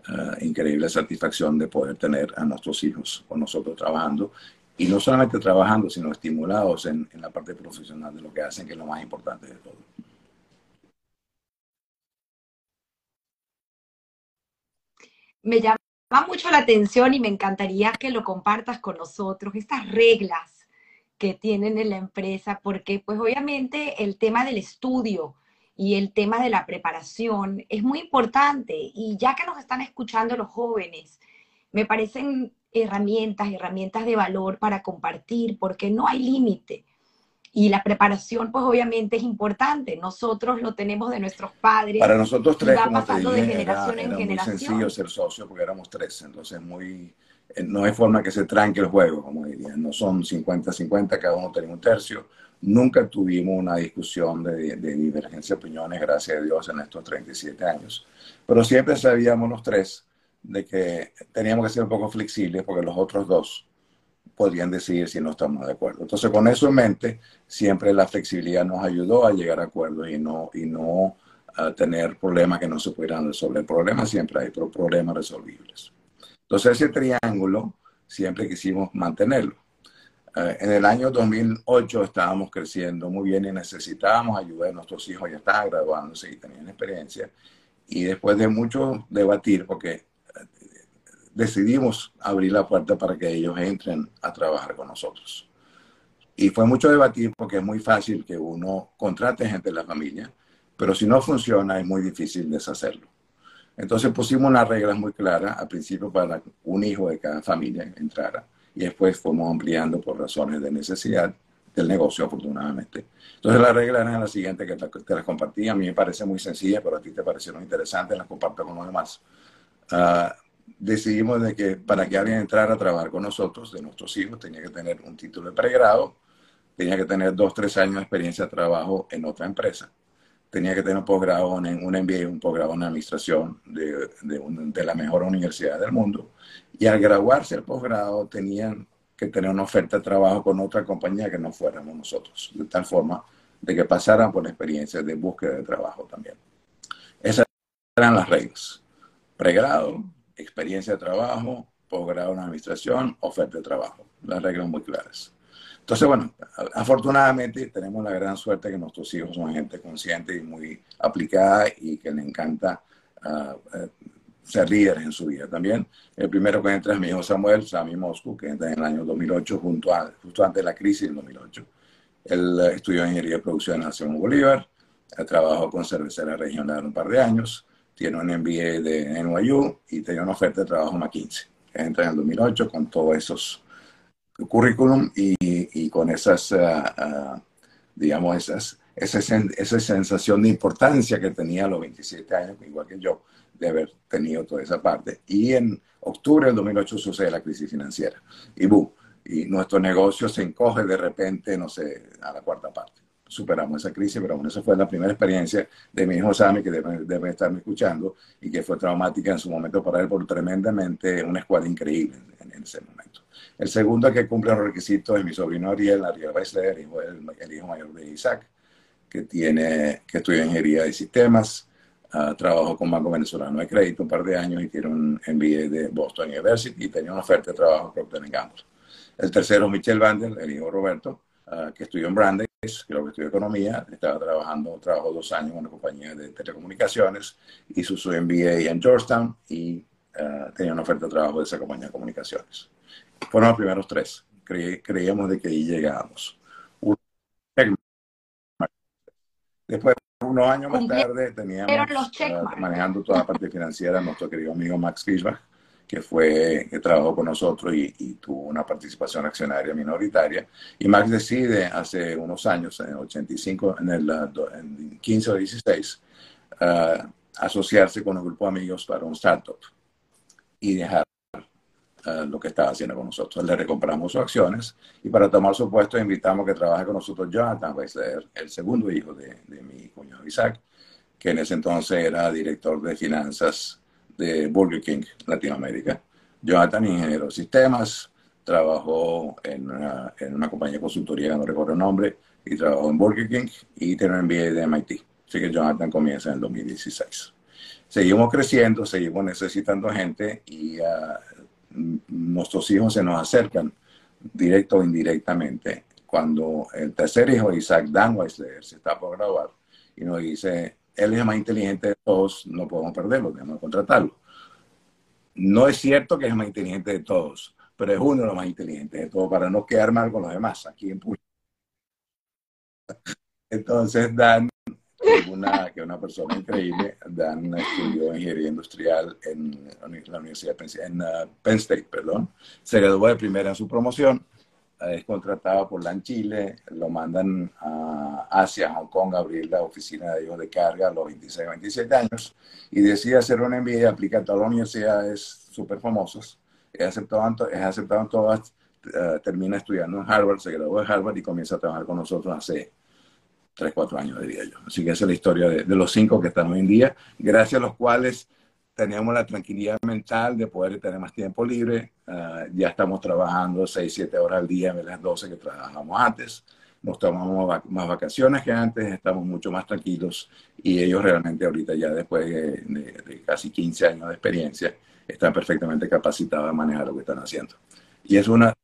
uh, increíble satisfacción de poder tener a nuestros hijos con nosotros trabajando y no solamente trabajando, sino estimulados en, en la parte profesional de lo que hacen, que es lo más importante de todo. Me llama mucho la atención y me encantaría que lo compartas con nosotros, estas reglas que tienen en la empresa, porque pues obviamente el tema del estudio, y el tema de la preparación es muy importante. Y ya que nos están escuchando los jóvenes, me parecen herramientas, herramientas de valor para compartir, porque no hay límite. Y la preparación, pues obviamente es importante. Nosotros lo tenemos de nuestros padres. Para nosotros tres, como te dije, de generación era, en muy sencillo ser socio porque éramos tres. Entonces, muy, eh, no hay forma que se tranque el juego, como dirían. No son 50-50, cada uno tiene un tercio Nunca tuvimos una discusión de, divergencia de opiniones, gracias a Dios, en estos 37 años. Pero siempre sabíamos los tres de que teníamos que ser un poco flexibles porque los otros dos podrían decidir si no estamos de acuerdo. Entonces, con eso en mente, siempre la flexibilidad nos ayudó a llegar a acuerdos y no, y no a tener problemas que no se pudieran resolver. Problemas siempre hay, pero problemas resolvibles. Entonces, ese triángulo siempre quisimos mantenerlo. Eh, en el año 2008 estábamos creciendo muy bien y necesitábamos ayuda de nuestros hijos, ya estaban graduándose y tenían experiencia. Y después de mucho debatir, porque eh, decidimos abrir la puerta para que ellos entren a trabajar con nosotros. Y fue mucho debatir porque es muy fácil que uno contrate gente de la familia, pero si no funciona es muy difícil deshacerlo. Entonces pusimos unas reglas muy claras al principio para un hijo de cada familia entrara y después fuimos ampliando por razones de necesidad del negocio, afortunadamente. Entonces las reglas eran las siguientes que te, las compartí. A mí me parece muy sencilla, pero a ti te parecieron interesantes, las comparto con los demás. Uh, decidimos de que para que alguien entrara a trabajar con nosotros, de nuestros hijos, tenía que tener un título de pregrado, tenía que tener dos, tres años de experiencia de trabajo en otra empresa, tenía que tener un posgrado en un MBA, un posgrado en administración de, de, la mejor universidad del mundo. Y al graduarse el posgrado tenían que tener una oferta de trabajo con otra compañía que no fuéramos nosotros, de tal forma de que pasaran por la experiencia de búsqueda de trabajo también. Esas eran las reglas. Pregrado, experiencia de trabajo, posgrado en administración, oferta de trabajo. Las reglas muy claras. Entonces, bueno, afortunadamente tenemos la gran suerte que nuestros hijos son gente consciente y muy aplicada y que le encanta uh, ser líderes en su vida también. El primero que entra es mi hijo Samuel, Sammy Moscu, que entra en el año 2008, junto a, justo antes de la crisis del 2008. Él eh, estudió Ingeniería de Producción en Nación Bolívar, trabajó con cervecera regional un par de años, tiene un MBA de NYU y tenía una oferta de trabajo en McKinsey. Entra en el 2008 con todos esos currículum y, con esas, ah, ah, digamos, esas, esa, esa sensación de importancia que tenía a los 27 años, igual que yo, de haber tenido toda esa parte. Y en octubre del 2008 sucede la crisis financiera. Y boom, y nuestro negocio se encoge de repente, no sé, a la cuarta parte. Superamos esa crisis, pero bueno, esa fue la primera experiencia de mi hijo Sammy, que debe, debe estarme escuchando, y que fue traumática en su momento para él, por tremendamente una escuela increíble en ese momento. El segundo que cumple los requisitos es mi sobrino Ariel, Ariel Weisler, el, el, hijo mayor de Isaac, que, tiene, que estudia ingeniería de sistemas, uh, trabajó con Banco Venezolano de Crédito un par de años y tiene un MBA de Boston University y tenía una oferta de trabajo Procter Gamble. El tercero, Michelle Vandel, el hijo Roberto, uh, que estudió en Brandeis, creo que estudió economía, estaba trabajando, trabajó dos años en una compañía de telecomunicaciones, hizo su MBA en Georgetown y uh, tenía una oferta de trabajo de esa compañía de comunicaciones. Fueron los primeros tres. creíamos de que ahí llegábamos. Después, unos años más tarde, teníamos uh, manejando toda la parte financiera nuestro querido amigo Max Fischbach, que fue, que trabajó con nosotros y, tuvo una participación accionaria minoritaria. Y Max decide hace unos años, en el 85, en el en 15 o 16, uh, asociarse con un grupo de amigos para un startup y dejar lo que estaba haciendo con nosotros. Le recompramos sus acciones y para tomar su puesto invitamos que trabaje con nosotros Jonathan Weisler, el segundo hijo de, de mi cuñado Isaac, que en ese entonces era director de finanzas de Burger King Latinoamérica. Jonathan, ingeniero de sistemas, trabajó en una, en una compañía de consultoría, no recuerdo el nombre, y trabajó en Burger King y tiene un MBA de MIT. Así que Jonathan comienza en el 2016. Seguimos creciendo, seguimos necesitando gente y uh, nuestros hijos se nos acercan directo o indirectamente. Cuando el tercer hijo, Isaac Dan Weisler, se está por graduar y nos dice, él es el más inteligente de todos, no podemos perderlo, debemos contratarlo. No es cierto que es el más inteligente de todos, pero es uno de los más inteligentes de todos para no quedar mal con los demás aquí en Puyo. Entonces Dan una, que una persona increíble. Dan estudió ingeniería industrial en la Universidad en uh, Penn State, perdón. Se graduó de primera en su promoción. Es contratado por LAN Chile, lo mandan a Asia, Hong Kong, a abrir la oficina de ellos de carga a los 26, 27 años y decide hacer un MBA, aplica a todas las universidades súper famosas. Es aceptado, es aceptado en todas, uh, termina estudiando en Harvard, se graduó de Harvard y comienza a trabajar con nosotros hace tres, cuatro años, diría yo. Así que esa es la historia de, los cinco que están hoy en día, gracias a los cuales tenemos la tranquilidad mental de poder tener más tiempo libre. Ah, ya estamos trabajando seis, siete horas al día en las 12 que trabajábamos antes. Nos tomamos más vacaciones que antes, estamos mucho más tranquilos y ellos realmente ahorita ya después de, casi 15 años de experiencia están perfectamente capacitados a manejar lo que están haciendo. Y es una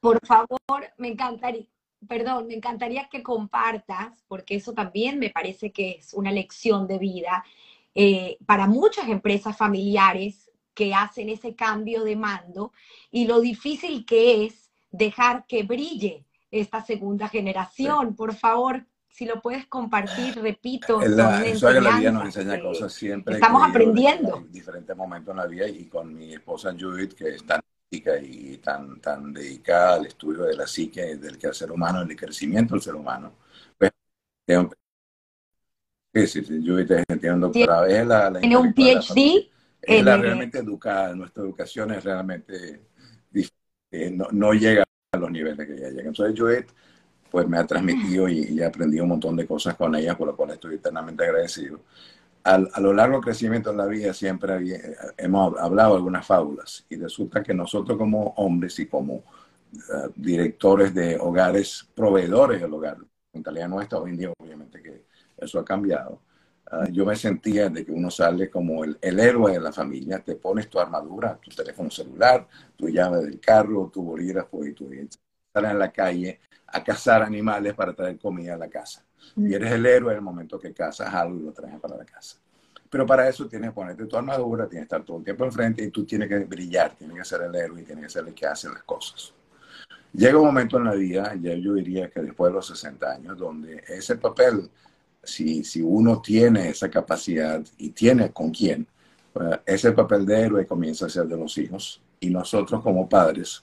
Por favor, me encantaría, perdón, me encantaría que compartas, porque eso también me parece que es una lección de vida eh, para muchas empresas familiares que hacen ese cambio de mando y lo difícil que es dejar que brille esta segunda generación. Por favor, si lo puedes compartir, repito. La, la vida nos enseña cosas siempre. Estamos aprendiendo. En diferentes momentos en la vida y con mi esposa Judith, que está y tan, tan dedicada al estudio de la psique del ser humano, el crecimiento del ser humano. Pues, sí, sí, sí, yo tiene un doctorado. Es la, la tiene un PhD. Es la realmente educada. Nuestra educación es realmente eh, no, no, llega a los niveles que ella llega. Entonces, Joet pues me ha transmitido y, y he aprendido un montón de cosas con ella, por lo cual estoy eternamente agradecido a lo largo del crecimiento de la vida siempre hemos hablado algunas fábulas y resulta que nosotros como hombres y como eh, directores de hogares, proveedores del hogar, en Italia nuestra hoy en día obviamente que eso ha cambiado, ah, yo me sentía de que uno sale como el, héroe de la familia, te pones tu armadura, tu teléfono celular, tu llave del carro, tu bolígrafo y tu sales en la calle a cazar animales para traer comida a la casa. Y eres el héroe en el momento que cazas algo y lo traes para la casa. Pero para eso tienes que ponerte tu armadura, tienes que estar todo el tiempo enfrente y tú tienes que brillar, tienes que ser el héroe y tienes que ser el que hace las cosas. Llega un momento en la vida, ya yo diría que después de los 60 años, donde ese papel, si, si uno tiene esa capacidad y tiene con quién, pues, ese papel de héroe comienza a ser de los hijos y nosotros como padres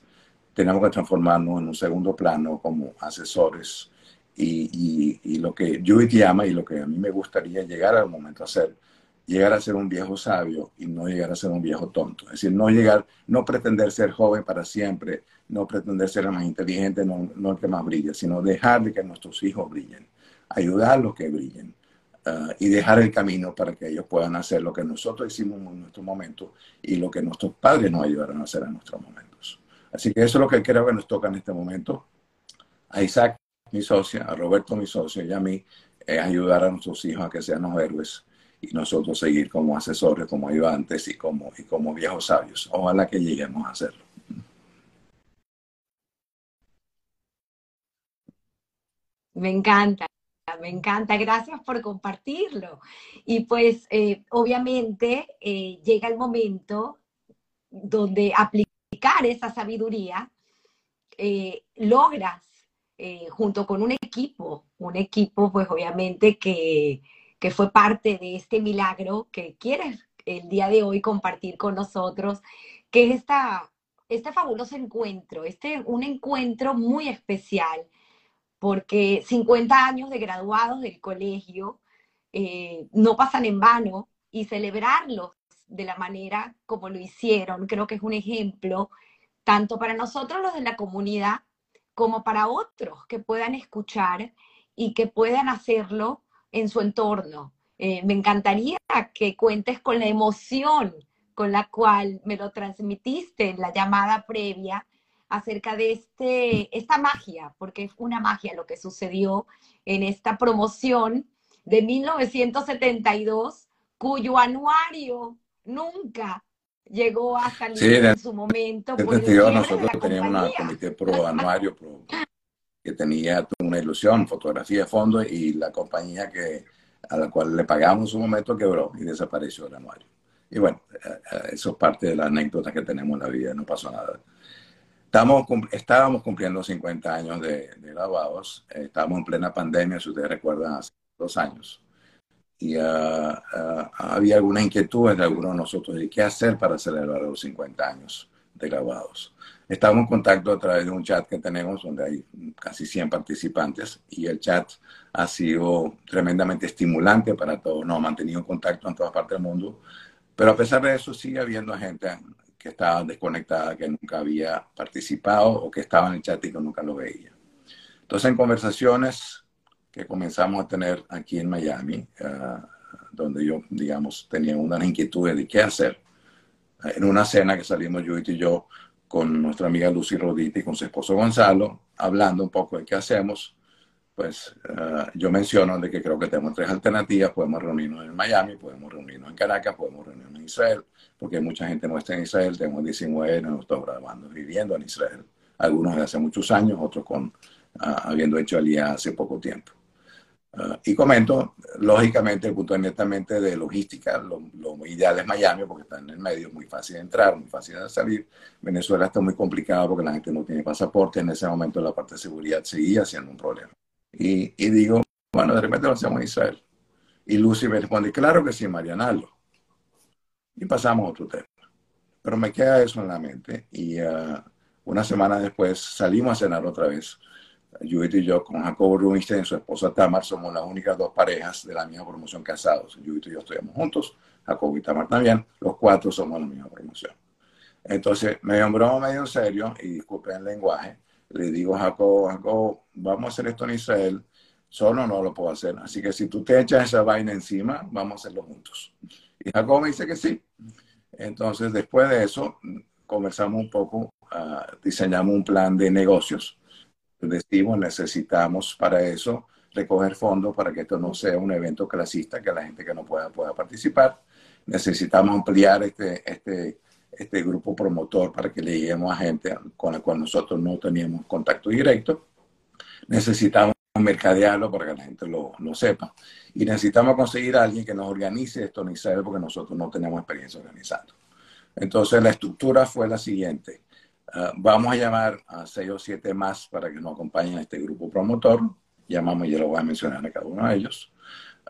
tenemos que transformarnos en un segundo plano como asesores y, y, lo que Judith llama y lo que a mí me gustaría llegar al momento a hacer, llegar a ser un viejo sabio y no llegar a ser un viejo tonto. Es decir, no llegar, no pretender ser joven para siempre, no pretender ser el más inteligente, no, el que más brilla, sino dejar de que nuestros hijos brillen, ayudarlos que brillen. Uh, y dejar el camino para que ellos puedan hacer lo que nosotros hicimos en nuestro momento y lo que nuestros padres nos ayudaron a hacer en nuestros momentos. Así que eso es lo que creo que nos toca en este momento. A Isaac, mi socia, a Roberto, mi socio, y a mí, es ayudar a nuestros hijos a que sean los héroes y nosotros seguir como asesores, como ayudantes y como, y como viejos sabios. Ojalá que lleguemos a hacerlo. Me encanta, me encanta. Gracias por compartirlo. Y pues eh, obviamente eh, llega el momento donde aplicar esa sabiduría eh, logras junto con un equipo, un equipo pues obviamente que, que fue parte de este milagro que quieres el día de hoy compartir con nosotros, que es esta, este fabuloso encuentro, este, un encuentro muy especial, porque 50 años de graduados del colegio eh, no pasan en vano y celebrarlos de la manera como lo hicieron, creo que es un ejemplo tanto para nosotros los de la comunidad como para otros que puedan escuchar y que puedan hacerlo en su entorno. Eh, me encantaría que cuentes con la emoción con la cual me lo transmitiste en la llamada previa acerca de este, esta magia, porque es una magia lo que sucedió en esta promoción de 1972, cuyo anuario nunca llegó a salir en su momento. nosotros teníamos un comité pro anuario que tenía una ilusión, fotografía de fondo y la compañía que, a la cual le pagamos en su momento quebró y desapareció el anuario. Y bueno, eh, eh, eso es parte de la anécdota que tenemos en la vida, no pasó nada. Estamos, estábamos cumpliendo 50 años de, de grabados, estábamos en plena pandemia, si ustedes recuerdan, hace dos años. Y ah, ah, había alguna inquietud entre algunos de nosotros de qué hacer para celebrar los 50 años de grabados. Estamos en contacto a través de un chat que tenemos donde hay casi 100 participantes y el chat ha sido tremendamente estimulante para todos, nos ha mantenido en contacto en todas partes del mundo, pero a pesar de eso sigue habiendo gente que estaba desconectada, que nunca había participado o que estaba en el chat y que nunca lo veía. Entonces en conversaciones que comenzamos a tener aquí en Miami, ah, donde yo, digamos, tenía unas inquietudes de qué hacer, en una cena que salimos Judith y yo con nuestra amiga Lucy Roditi y con su esposo Gonzalo, hablando un poco de qué hacemos, pues eh, yo menciono de que creo que tenemos tres alternativas, podemos reunirnos en Miami, podemos reunirnos en Caracas, podemos reunirnos en Israel, porque mucha gente nuestra en Israel, tenemos 19 nosotros grabando, viviendo en Israel, algunos de hace muchos años, otros con, ah, habiendo hecho alía hace poco tiempo. Ah, y comento, lógicamente, el punto netamente de logística, lo, ideal es Miami porque está en el medio, muy fácil de entrar, muy fácil de salir. Venezuela está muy complicado porque la gente no tiene pasaporte. En ese momento la parte de seguridad seguía siendo un problema. Y, y digo, bueno, de repente lo hacemos en Israel. Y Lucy me responde, claro que sí, Marianalo. Y pasamos a otro tema. Pero me queda eso en la mente. Y ah, una semana después salimos a cenar otra vez Judith y yo, con Jacobo Rubinstein y su esposa Tamar, somos las únicas dos parejas de la misma promoción casados. Judith y yo estudiamos juntos, Jacobo y Tamar también, los cuatro somos la misma promoción. Entonces, medio en broma, medio serio, y disculpen el lenguaje, le digo a Jacob, Jacob, vamos a hacer esto en Israel, solo no lo puedo hacer. Así que si tú te echas esa vaina encima, vamos a hacerlo juntos. Y Jacob me dice que sí. Entonces, después de eso, conversamos un poco, ah, diseñamos un plan de negocios. Decimos, necesitamos para eso recoger fondos para que esto no sea un evento clasista, que la gente que no pueda pueda participar. Necesitamos ampliar este, este, este grupo promotor para que le lleguemos a gente con la cual nosotros no teníamos contacto directo. Necesitamos mercadearlo para que la gente lo, lo, sepa. Y necesitamos conseguir a alguien que nos organice esto en Israel porque nosotros no tenemos experiencia organizando. Entonces la estructura fue la siguiente. Uh, vamos a llamar a seis o siete más para que nos acompañen a este grupo promotor. Llamamos y yo lo voy a mencionar a cada uno de ellos.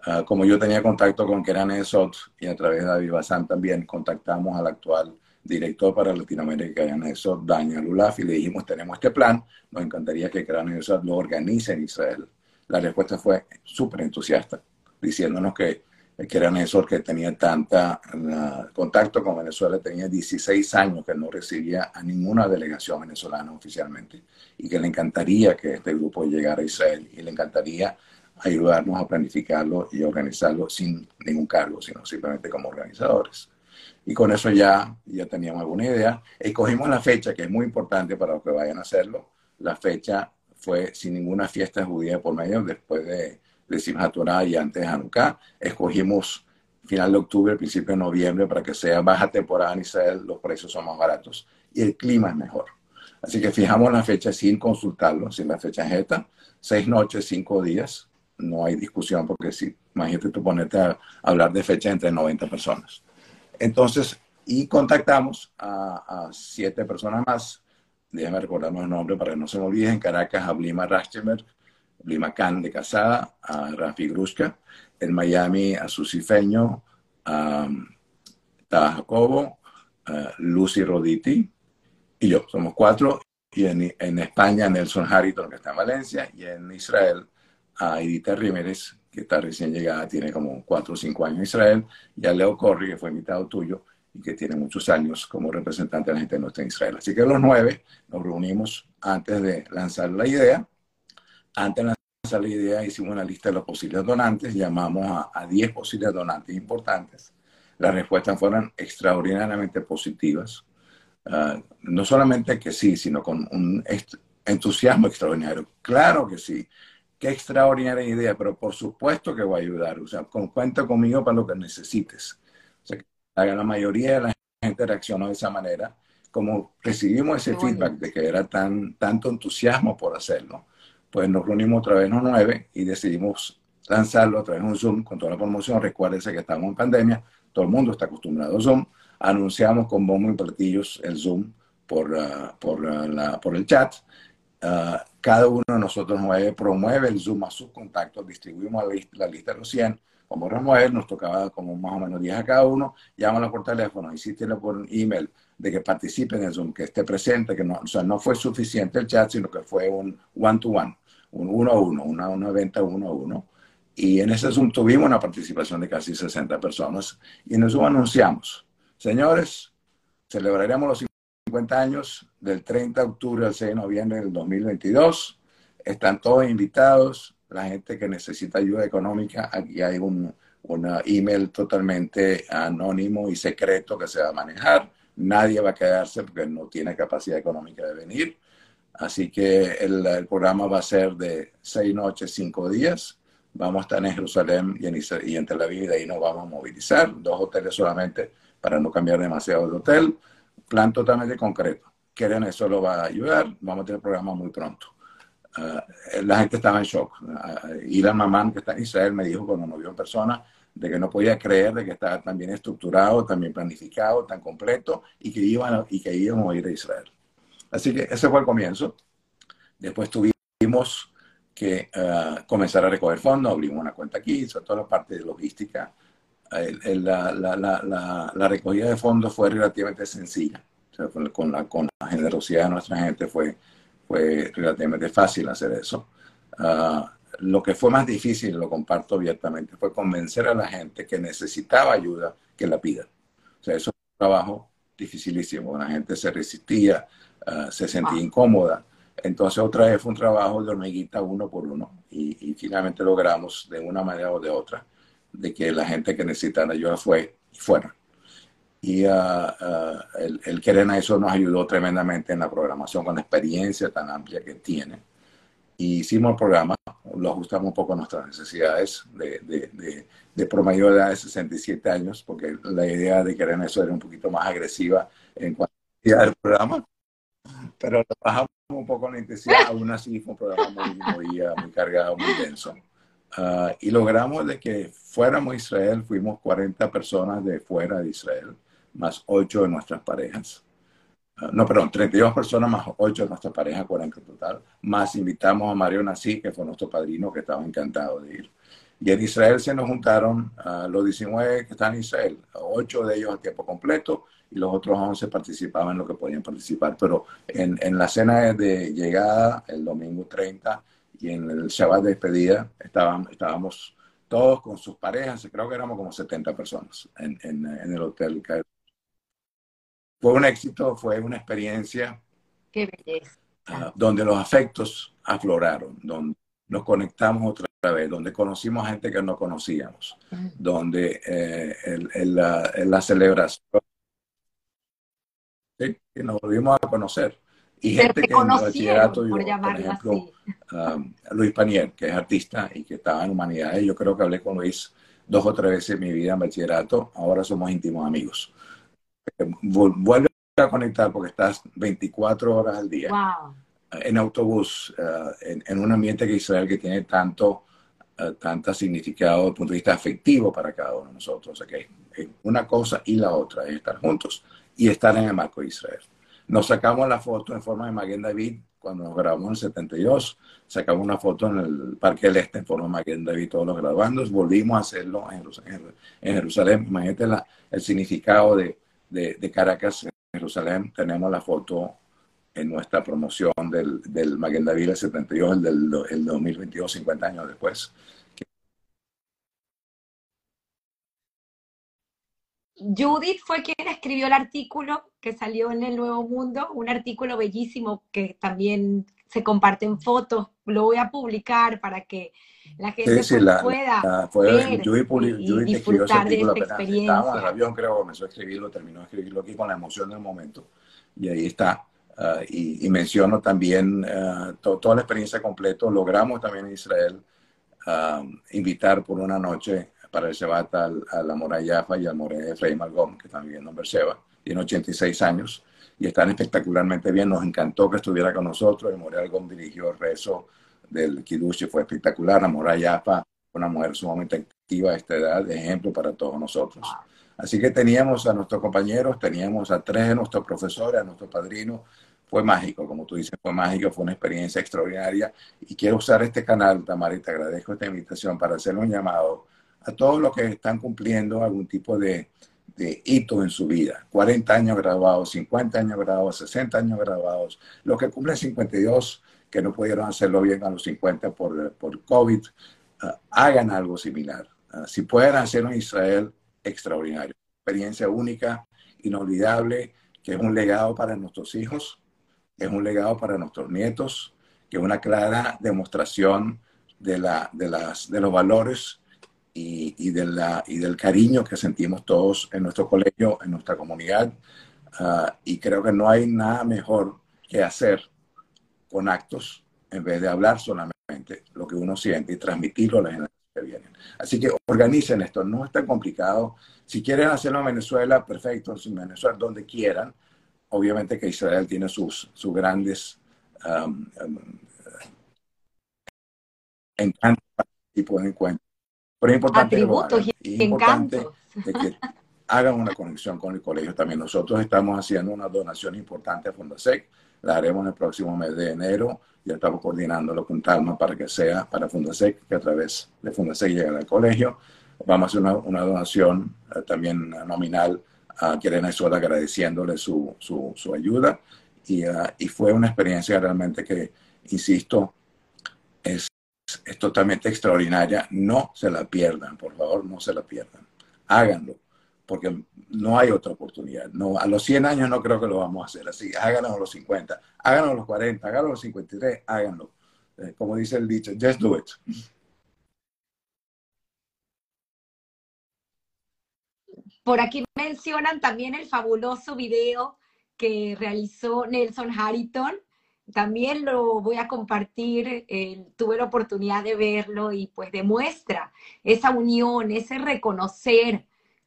Uh, como yo tenía contacto con Keran Esot y a través de David Bazán también contactamos al actual director para Latinoamérica en eso, Daniel Ulaf, y le dijimos, tenemos este plan, nos encantaría que Cráneo lo organice en Israel. La respuesta fue súper entusiasta, diciéndonos que que era Néstor, que tenía tanta contacto con Venezuela, tenía 16 años que no recibía a ninguna delegación venezolana oficialmente y que le encantaría que este grupo llegara a Israel y le encantaría ayudarnos a planificarlo y organizarlo sin ningún cargo, sino simplemente como organizadores. Y con eso ya, ya teníamos alguna idea. Escogimos la fecha, que es muy importante para los que vayan a hacerlo. La fecha fue sin ninguna fiesta judía por medio, después de, de Simchat y antes de Hanukkah. Escogimos final de octubre, principio de noviembre, para que sea baja temporada en Israel, los precios son más baratos y el clima es mejor. Así que fijamos la fecha sin consultarlo, sin la fecha esta, seis noches, cinco días, no hay discusión, porque si, imagínate tú ponerte a hablar de fecha entre 90 personas. Entonces, y contactamos a, siete personas más. Déjenme recordarme los nombres para que no se me olviden. En Caracas a Blima Khan de Casada, a Rafi Gruska. En Miami a Susi Feño, a Jacobo, Lucy Roditi y yo. Somos cuatro. Y en, en España Nelson Harrington, que está en Valencia. Y en Israel a Edita Rímeres, que está recién llegada, tiene como cuatro o cinco años en Israel, y a Leo Corri, que fue invitado tuyo y que tiene muchos años como representante de la gente nuestra en Israel. Así que los nueve nos reunimos antes de lanzar la idea. Antes de lanzar la idea hicimos una lista de los posibles donantes, llamamos a, diez posibles donantes importantes. Las respuestas fueron extraordinariamente positivas. Ah, no solamente que sí, sino con un entusiasmo extraordinario. Claro que sí qué extraordinaria idea, pero por supuesto que voy a ayudar. O sea, con, cuenta conmigo para lo que necesites. O sea, la mayoría de la gente reaccionó de esa manera. Como recibimos ese feedback de que era tan, tanto entusiasmo por hacerlo, pues nos reunimos otra vez los nueve y decidimos lanzarlo a través de un Zoom con toda la promoción. Recuérdense que estamos en pandemia, todo el mundo está acostumbrado a Zoom. Anunciamos con bombo y platillos el Zoom por, ah, por, ah, la, por el chat Ah, cada uno de nosotros nueve promueve el Zoom a sus contactos, distribuimos la lista, la lista de los 100, como nueve, nos tocaba como más o menos 10 a cada uno, llámalo por teléfono, insístelo por email de que participe en el Zoom, que esté presente, que no, o sea, no fue suficiente el chat, sino que fue un one-to-one, un uno a uno, una, una venta uno a uno. Y en ese Zoom tuvimos una participación de casi 60 personas y en anunciamos, señores, celebraremos los 50 años del 30 de octubre al 6 de noviembre del 2022. Están todos invitados. La gente que necesita ayuda económica, aquí hay un, email totalmente anónimo y secreto que se va a manejar. Nadie va a quedarse porque no tiene capacidad económica de venir. Así que el, el programa va a ser de seis noches, cinco días. Vamos a estar en Jerusalén y en, y en Tel Aviv y nos vamos a movilizar. Dos hoteles solamente para no cambiar demasiado de hotel plan totalmente concreto. Quieren eso lo va a ayudar, vamos a tener programa muy pronto. Uh, la gente estaba en shock. Uh, y la mamá que está en Israel me dijo cuando nos vio en persona de que no podía creer de que estaba tan bien estructurado, tan bien planificado, tan completo y que, iban, y que íbamos a ir a Israel. Así que ese fue el comienzo. Después tuvimos que uh, comenzar a recoger fondos, abrimos una cuenta aquí, sobre toda la parte de logística la, la, la, la, recogida de fondos fue relativamente sencilla. con, la, con la generosidad de nuestra gente fue, fue relativamente fácil hacer eso. Ah, lo que fue más difícil, lo comparto abiertamente, fue convencer a la gente que necesitaba ayuda que la pida. O sea, eso fue un trabajo dificilísimo. La gente se resistía, ah, se sentía incómoda. Entonces otra vez fue un trabajo de hormiguita uno por uno y, finalmente logramos de una manera o de otra de que la gente que necesitaba ayuda fue y fuera. Y ah, ah, el, el querer eso nos ayudó tremendamente en la programación con la experiencia tan amplia que tiene. Y hicimos el programa, lo ajustamos un poco a nuestras necesidades de, de, de, promedio de edad de 67 años, porque la idea de querer eso era un poquito más agresiva en cuanto a del programa pero trabajamos un poco en la intensidad, aún así fue un programa muy, muy, ah, muy cargado, muy denso. Ah, y logramos de que fuéramos a Israel, fuimos 40 personas de fuera de Israel, más 8 de nuestras parejas. Uh, no, perdón, 32 personas más 8 de nuestras parejas, 40 en total. Más invitamos a Mario Nassi, que fue nuestro padrino, que estaba encantado de ir. Y en Israel se nos juntaron uh, los 19 que están en Israel, 8 de ellos a tiempo completo y los otros 11 participaban en lo que podían participar. Pero en, en la cena de llegada, el domingo 30, y en el Shabbat de despedida, estábamos, estábamos todos con sus parejas, creo que éramos como 70 personas en, en, en el hotel. Fue un éxito, fue una experiencia. Qué belleza. Uh, donde los afectos afloraron, donde nos conectamos otra vez, donde conocimos gente que no conocíamos, donde eh, el, el, la, la, celebración ¿sí? que nos volvimos a conocer. Y gente que en bachillerato, yo, por, ejemplo, um, Luis Panier, que es artista y que estaba en humanidades, yo creo que hablé con Luis dos o tres veces en mi vida en bachillerato, ahora somos íntimos amigos. Eh, vuelve a conectar porque estás 24 horas al día en autobús, uh, en, en, un ambiente que Israel que tiene tanto, uh, tanto significado desde el punto de vista afectivo para cada uno de nosotros. Okay? Una cosa y la otra es estar juntos y estar en el marco de Israel. Nos sacamos la foto en forma de Maguen David cuando nos grabamos en el 72, sacamos una foto en el Parque del Este en forma de Maguen David, todos los graduandos, volvimos a hacerlo en, en Jerusalén. Imagínate la, el significado de, de, de, Caracas en Jerusalén. Tenemos la foto en nuestra promoción del, del Maguen David el 72, el del el 2022, 50 años después. Judith fue quien escribió el artículo que salió en el Nuevo Mundo, un artículo bellísimo que también se comparte en fotos. Lo voy a publicar para que la gente sí, sí, la, pueda la, ver Judith, y, Judith y disfrutar de esta experiencia. Estaba en el avión, creo, comenzó a escribirlo, terminó de escribirlo aquí con la emoción del momento. Y ahí está. Uh, y, menciono también uh, to, toda la experiencia completa. Logramos también en Israel uh, invitar por una noche para el Shabbat al, a la Mora Yafa y al More Efraim Algom, que están viviendo en Beersheba. Tiene 86 años y están espectacularmente bien. Nos encantó que estuviera con nosotros. El More Algom dirigió el rezo del Kiddush y fue espectacular. La Mora Yafa, una mujer sumamente activa a esta edad, ejemplo para todos nosotros. Así que teníamos a nuestros compañeros, teníamos a tres de nuestros profesores, a nuestro padrino. Fue mágico, como tú dices, fue mágico, fue una experiencia extraordinaria. Y quiero usar este canal, Tamara, y te agradezco esta invitación para hacer un llamado a todos los que están cumpliendo algún tipo de, de hito en su vida. 40 años graduados, 50 años graduados, 60 años graduados, los que cumplen 52, que no pudieron hacerlo bien a los 50 por, por COVID, uh, hagan algo similar. Uh, si pueden hacer un Israel extraordinario, experiencia única, inolvidable, que es un legado para nuestros hijos, es un legado para nuestros nietos, que es una clara demostración de, la, de, las, de los valores y, de la, y del cariño que sentimos todos en nuestro colegio, en nuestra comunidad. Uh, y creo que no hay nada mejor que hacer con actos en vez de hablar solamente lo que uno siente y transmitirlo a la generaciones que vienen. Así que organicen esto, no es tan complicado. Si quieren hacerlo en Venezuela, perfecto, en Venezuela, donde quieran. Obviamente que Israel tiene sus, sus grandes um, um, encantos para este tipo de encuentros pero es importante que y encantos. De que hagan una conexión con el colegio también. Nosotros estamos haciendo una donación importante a Fundasec. La haremos el próximo mes de enero. Ya estamos coordinándolo con Talma para que sea para Fundasec, que a través de Fundasec llegue al colegio. Vamos a hacer una, donación uh, también nominal a Quirena Sola agradeciéndole su, su, ayuda. Y, uh, y fue una experiencia realmente que, insisto, es es totalmente extraordinaria. No se la pierdan, por favor, no se la pierdan. Háganlo, porque no hay otra oportunidad. No, a los 100 años no creo que lo vamos a hacer así. Háganlo a los 50, háganlo a los 40, háganlo a los 53, háganlo. Como dice el dicho, just do it. Por aquí mencionan también el fabuloso video que realizó Nelson Harrington. También lo voy a compartir, eh, tuve la oportunidad de verlo y pues demuestra esa unión, ese reconocer,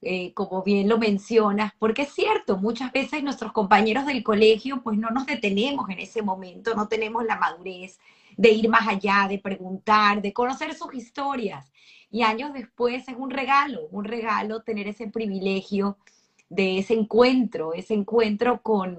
eh, como bien lo mencionas, porque es cierto, muchas veces nuestros compañeros del colegio pues no nos detenemos en ese momento, no tenemos la madurez de ir más allá, de preguntar, de conocer sus historias. Y años después es un regalo, un regalo tener ese privilegio de ese encuentro, ese encuentro con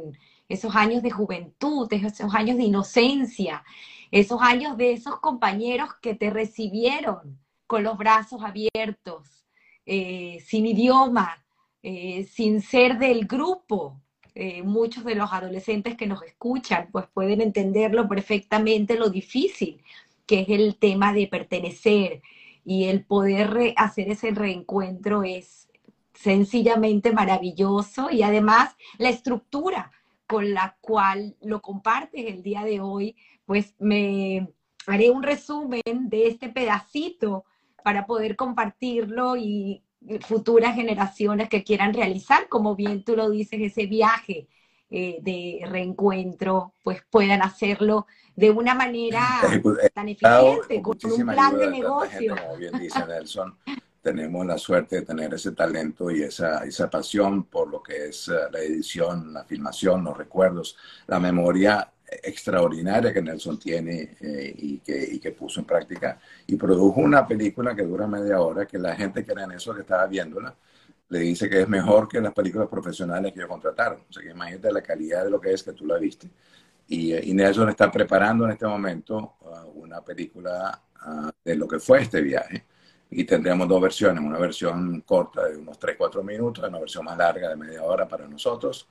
esos años de juventud, esos años de inocencia, esos años de esos compañeros que te recibieron con los brazos abiertos, eh, sin idioma, eh, sin ser del grupo. Eh, muchos de los adolescentes que nos escuchan pues pueden entenderlo perfectamente lo difícil que es el tema de pertenecer, y el poder hacer ese reencuentro es sencillamente maravilloso y además la estructura con la cual lo compartes el día de hoy, pues me haré un resumen de este pedacito para poder compartirlo y futuras generaciones que quieran realizar, como bien tú lo dices, ese viaje eh, de reencuentro, pues puedan hacerlo de una manera tan eficiente, con, un plan de negocio. como bien dice Nelson, tenemos la suerte de tener ese talento y esa, esa pasión por lo que es eh, la edición, la filmación, los recuerdos, la memoria extraordinaria que Nelson tiene eh, y, que, puso en práctica y produjo una película que dura media hora que la gente que era en eso que estaba viéndola le dice que es mejor que las películas profesionales que ellos contrataron. O sea, que imagínate la calidad de lo que es que tú la viste. Y, Nelson está preparando en este momento uh, una película uh, de lo que fue este viaje. Y tendremos dos versiones, una versión corta de unos 3-4 minutos una versión más larga de media hora para nosotros,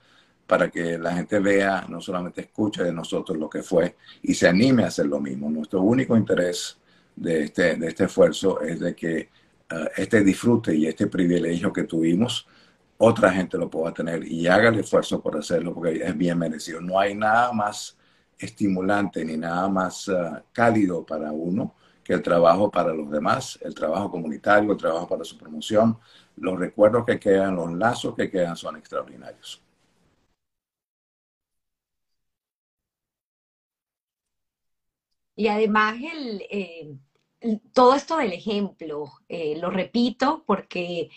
para que la gente vea, no solamente escuche de nosotros lo que fue y se anime a hacer lo mismo. Nuestro único interés de este, de este esfuerzo es de que uh, este disfrute y este privilegio que tuvimos otra gente lo pueda tener y haga el esfuerzo por hacerlo porque es bien merecido. No hay nada más estimulante ni nada más uh, cálido para uno que el trabajo para los demás, el trabajo comunitario, el trabajo para su promoción. Los recuerdos que quedan, los lazos que quedan son extraordinarios. Y además el, eh, todo esto del ejemplo, eh, lo repito porque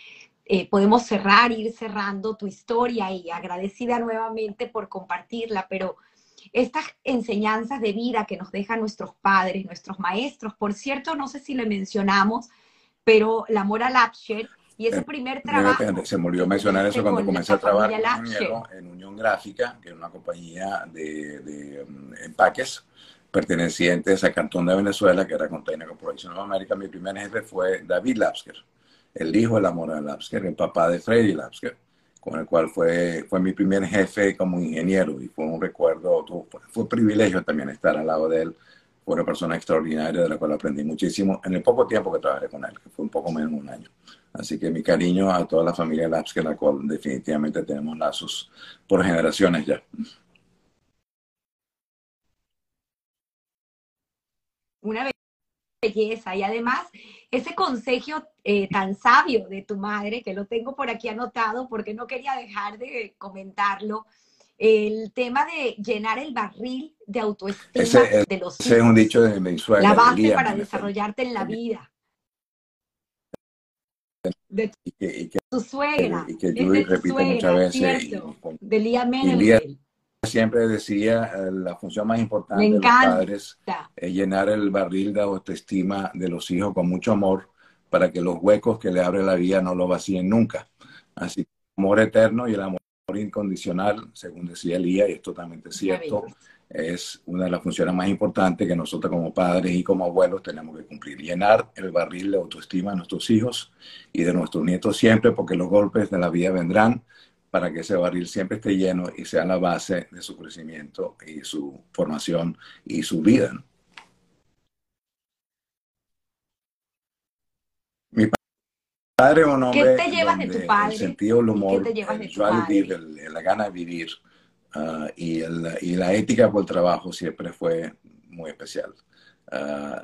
eh, podemos cerrar, ir cerrando tu historia y agradecida nuevamente por compartirla, pero estas enseñanzas de vida que nos dejan nuestros padres, nuestros maestros, por cierto, no sé si le mencionamos, pero la Mora Lapsher y ese primer trabajo. Se me olvidó mencionar eso cuando comencé a trabajar en Unión Gráfica, que es una compañía de, de um, empaques pertenecientes a Cantón de Venezuela, que era Container Corporation of America. Mi primer jefe fue David Lapsker el hijo de la Mora Lapsker, el papá de Freddy Lapsker, con el cual fue, fue mi primer jefe como ingeniero y fue un recuerdo, fue un privilegio también estar al lado de él. Fue una persona extraordinaria de la cual aprendí muchísimo en el poco tiempo que trabajé con él, que fue un poco menos de un año. Así que mi cariño a toda la familia Lapsker, la cual definitivamente tenemos lazos por generaciones ya. Una belleza y además ese consejo eh, tan sabio de tu madre, que lo tengo por aquí anotado porque no quería dejar de comentarlo, el tema de llenar el barril de autoestima de los ese es un dicho de mi La base para desarrollarte en la vida. De tu suegra. Y que, yo repito muchas veces. de Lía Menel siempre decía, eh, la función más importante de los padres es llenar el barril de autoestima de los hijos con mucho amor para que los huecos que le abre la vida no lo vacíen nunca. Así que el amor eterno y el amor incondicional, según decía Elías, y es totalmente cierto, es una de las funciones más importantes que nosotros como padres y como abuelos tenemos que cumplir. Llenar el barril de autoestima de nuestros hijos y de nuestros nietos siempre, porque los golpes de la vida vendrán, para que ese barril siempre esté lleno y sea la base de su crecimiento y su formación y su vida. Mi padre un hombre ¿Qué te llevas de tu padre? el sentido del ¿Y humor, qué te llevas de tu padre? el- la gana de vivir ah, y, el- y la ética por el trabajo siempre fue muy especial. Ah,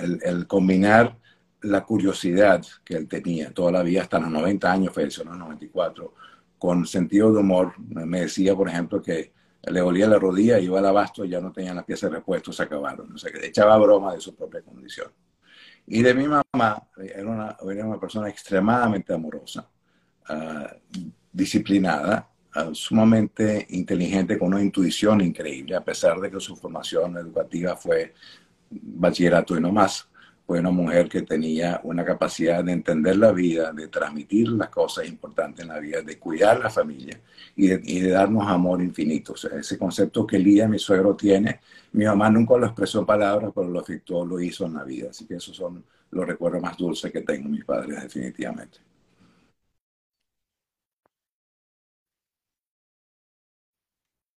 el, el combinar la curiosidad que él tenía toda la vida, hasta los 90 años, falleció en los 94, con sentido de humor. Me decía, por ejemplo, que le olía la rodilla, iba al abasto y ya no tenían las piezas de repuesto, se acabaron. O sea, que echaba broma de su propia condición. Y de mi mamá, era una, era una persona extremadamente amorosa, ah, disciplinada, ah, sumamente inteligente, con una intuición increíble, a pesar de que su formación educativa fue bachillerato y no más. Fue una mujer que tenía una capacidad de entender la vida, de transmitir las cosas importantes en la vida, de cuidar la familia y de, darnos amor infinito. Ese concepto que Lía, mi suegro, tiene, mi mamá nunca lo expresó en palabras, pero lo afectó, lo hizo en la vida. Así que esos son los recuerdos más dulces que tengo mis padres, definitivamente.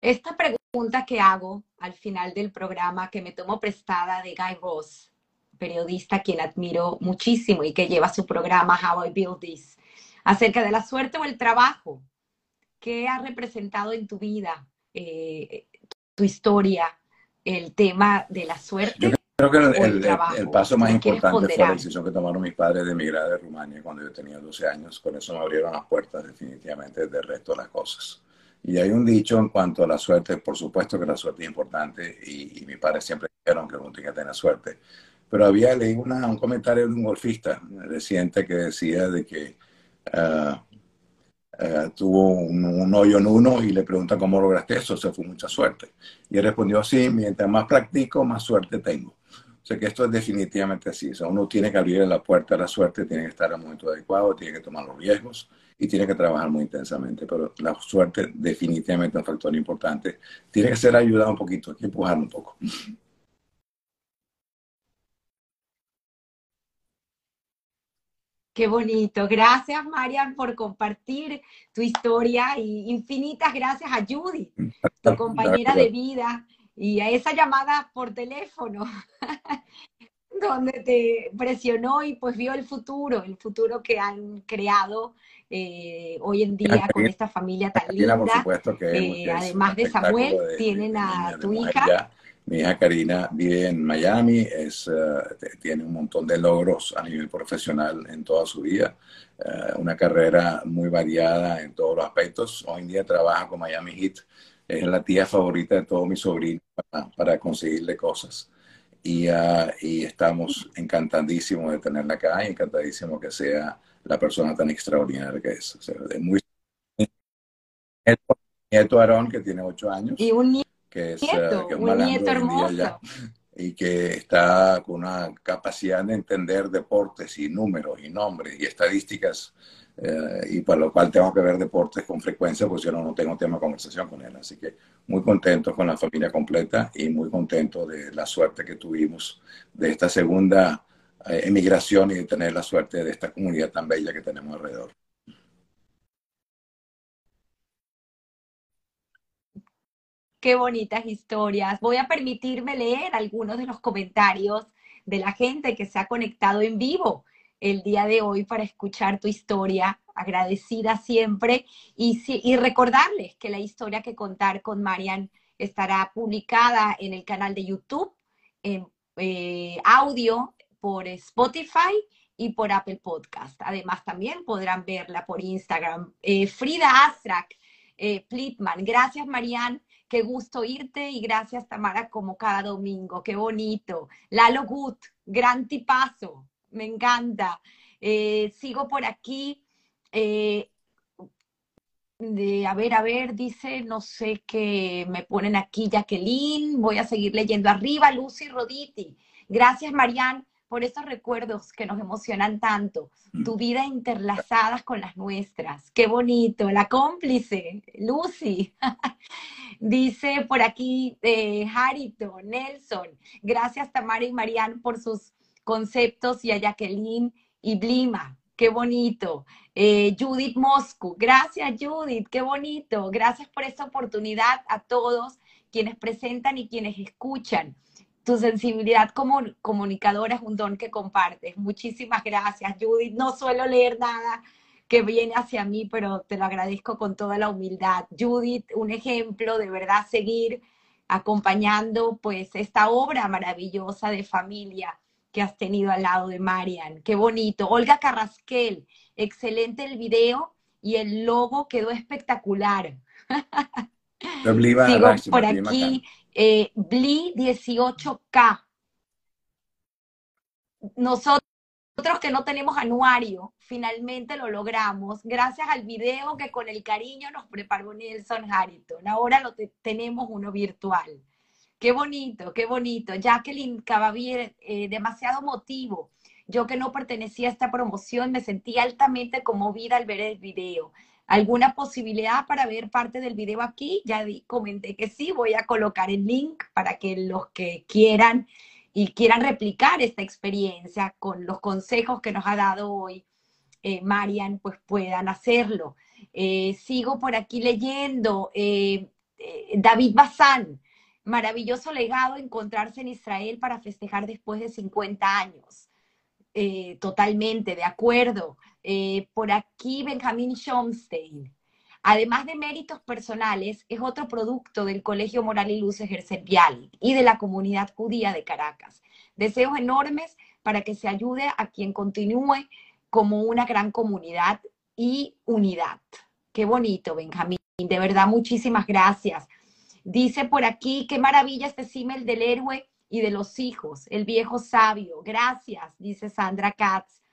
Esta pregunta que hago al final del programa, que me tomo prestada de Guy Ross, periodista quien admiro muchísimo y que lleva su programa How I Build This, acerca de la suerte o el trabajo. ¿Qué ha representado en tu vida, eh, tu historia, el tema de la suerte? Yo creo que el, el el- el paso más ¿Me quieres importante fue la decisión que tomaron mis padres de emigrar de Rumania cuando yo tenía 12 años. Con eso me abrieron las puertas definitivamente del resto de las cosas. Y hay un dicho en cuanto a la suerte, por supuesto que la suerte es importante y, y mis padres siempre dijeron que uno tiene que tener suerte. Pero había leído una- un comentario de un golfista reciente que decía de que ah, ah, tuvo un, hoyo en uno y le pregunta cómo lograste eso, se fue mucha suerte. Y él respondió así, mientras más practico, más suerte tengo. O sea que esto es definitivamente así. O sea, uno tiene que abrir la puerta a la suerte, tiene que estar el momento adecuado, tiene que tomar los riesgos y tiene que trabajar muy intensamente. Pero la suerte definitivamente es un factor importante. Tiene que ser ayudado un poquito, hay que empujarlo un poco. Qué bonito. Gracias, Marian, por compartir tu historia y infinitas gracias a Judy, tu compañera de vida, y a esa llamada por teléfono, donde te presionó y pues vio el futuro, el futuro que han creado eh, hoy en día con esta familia tan por linda. supuesto, que, Eh, además de Samuel, de- tienen a de tu hija. ya. Mi hija Karina vive en Miami, es, eh, tiene un montón de logros a nivel profesional en toda su vida, eh, una carrera muy variada en todos los aspectos. Hoy en día trabaja con Miami Heat, es la tía favorita de todos mis sobrinos para, conseguirle cosas. Y, ah, y estamos encantadísimos de tenerla acá y encantadísimos que sea la persona tan extraordinaria que es. O sea, de muy nieto, nieto Aarón, que tiene ocho años, que es, nieto, eh, que es un nieto hermoso. y que está con una capacidad de entender deportes y números y nombres y estadísticas, eh, y para lo cual tengo que ver deportes con frecuencia, pues yo no, no tengo tema de conversación con él. Así que muy contento con la familia completa y muy contento de la suerte que tuvimos de esta segunda eh, emigración y de tener la suerte de esta comunidad tan bella que tenemos alrededor. Qué bonitas historias. Voy a permitirme leer algunos de los comentarios de la gente que se ha conectado en vivo el día de hoy para escuchar tu historia. Agradecida siempre y, recordarles que la historia que contar con Marian estará publicada en el canal de YouTube, en eh, audio por Spotify y por Apple Podcast. Además, también podrán verla por Instagram. Eh, Frida Astrak, eh, Plitman. Gracias, Marian. Gusto irte y gracias, Tamara, como cada domingo. Qué bonito. Lalo Gut, gran tipazo. Me encanta. Eh, sigo por aquí. Eh, de, a ver, a ver, dice, no sé qué me ponen aquí, Jacqueline. Voy a seguir leyendo arriba, Lucy Roditi. Gracias, Marian, por estos recuerdos que nos emocionan tanto. Tu vida interlazadas con las nuestras. Qué bonito. La cómplice, Lucy. Dice por aquí eh, Harito, Nelson, gracias Tamara y Marian por sus conceptos y a Jacqueline y Blima, qué bonito. Eh, Judith Moscu, gracias Judith, qué bonito. Gracias por esta oportunidad a todos quienes presentan y quienes escuchan. Tu sensibilidad como comunicadora es un don que compartes. Muchísimas gracias, Judith. No suelo leer nada que viene hacia mí, pero te lo agradezco con toda la humildad. Judith, un ejemplo de verdad seguir acompañando pues esta obra maravillosa de familia que has tenido al lado de Marian. Qué bonito. Olga Carrasquel, excelente el video y el logo quedó espectacular. Sigo por aquí, eh, Bli 18K. Nosotros que no tenemos anuario, finalmente lo logramos, gracias al video que con el cariño nos preparó Nelson Harrington. Ahora lo tenemos uno virtual. Qué bonito, qué bonito. Jacqueline Cavavier, eh, demasiado motivo. Yo que no pertenecía a esta promoción me sentí altamente conmovida al ver el video. ¿Alguna posibilidad para ver parte del video aquí? Ya comenté que sí, voy a colocar el link para que los que quieran y quieran replicar esta experiencia con los consejos que nos ha dado hoy eh, Marian, pues puedan hacerlo. Eh, sigo por aquí leyendo. Eh, David Bazán, maravilloso legado encontrarse en Israel para festejar después de 50 años. totalmente, de acuerdo. Por aquí Benjamín Schomstein. Además de méritos personales, es otro producto del Colegio Moral y Luces Gersen y de la comunidad judía de Caracas. Deseos enormes para que se ayude a quien continúe como una gran comunidad y unidad. Qué bonito, Benjamín. De verdad, muchísimas gracias. Dice por aquí, qué maravilla este símil del héroe y de los hijos, el viejo sabio. Gracias, dice Sandra Katz.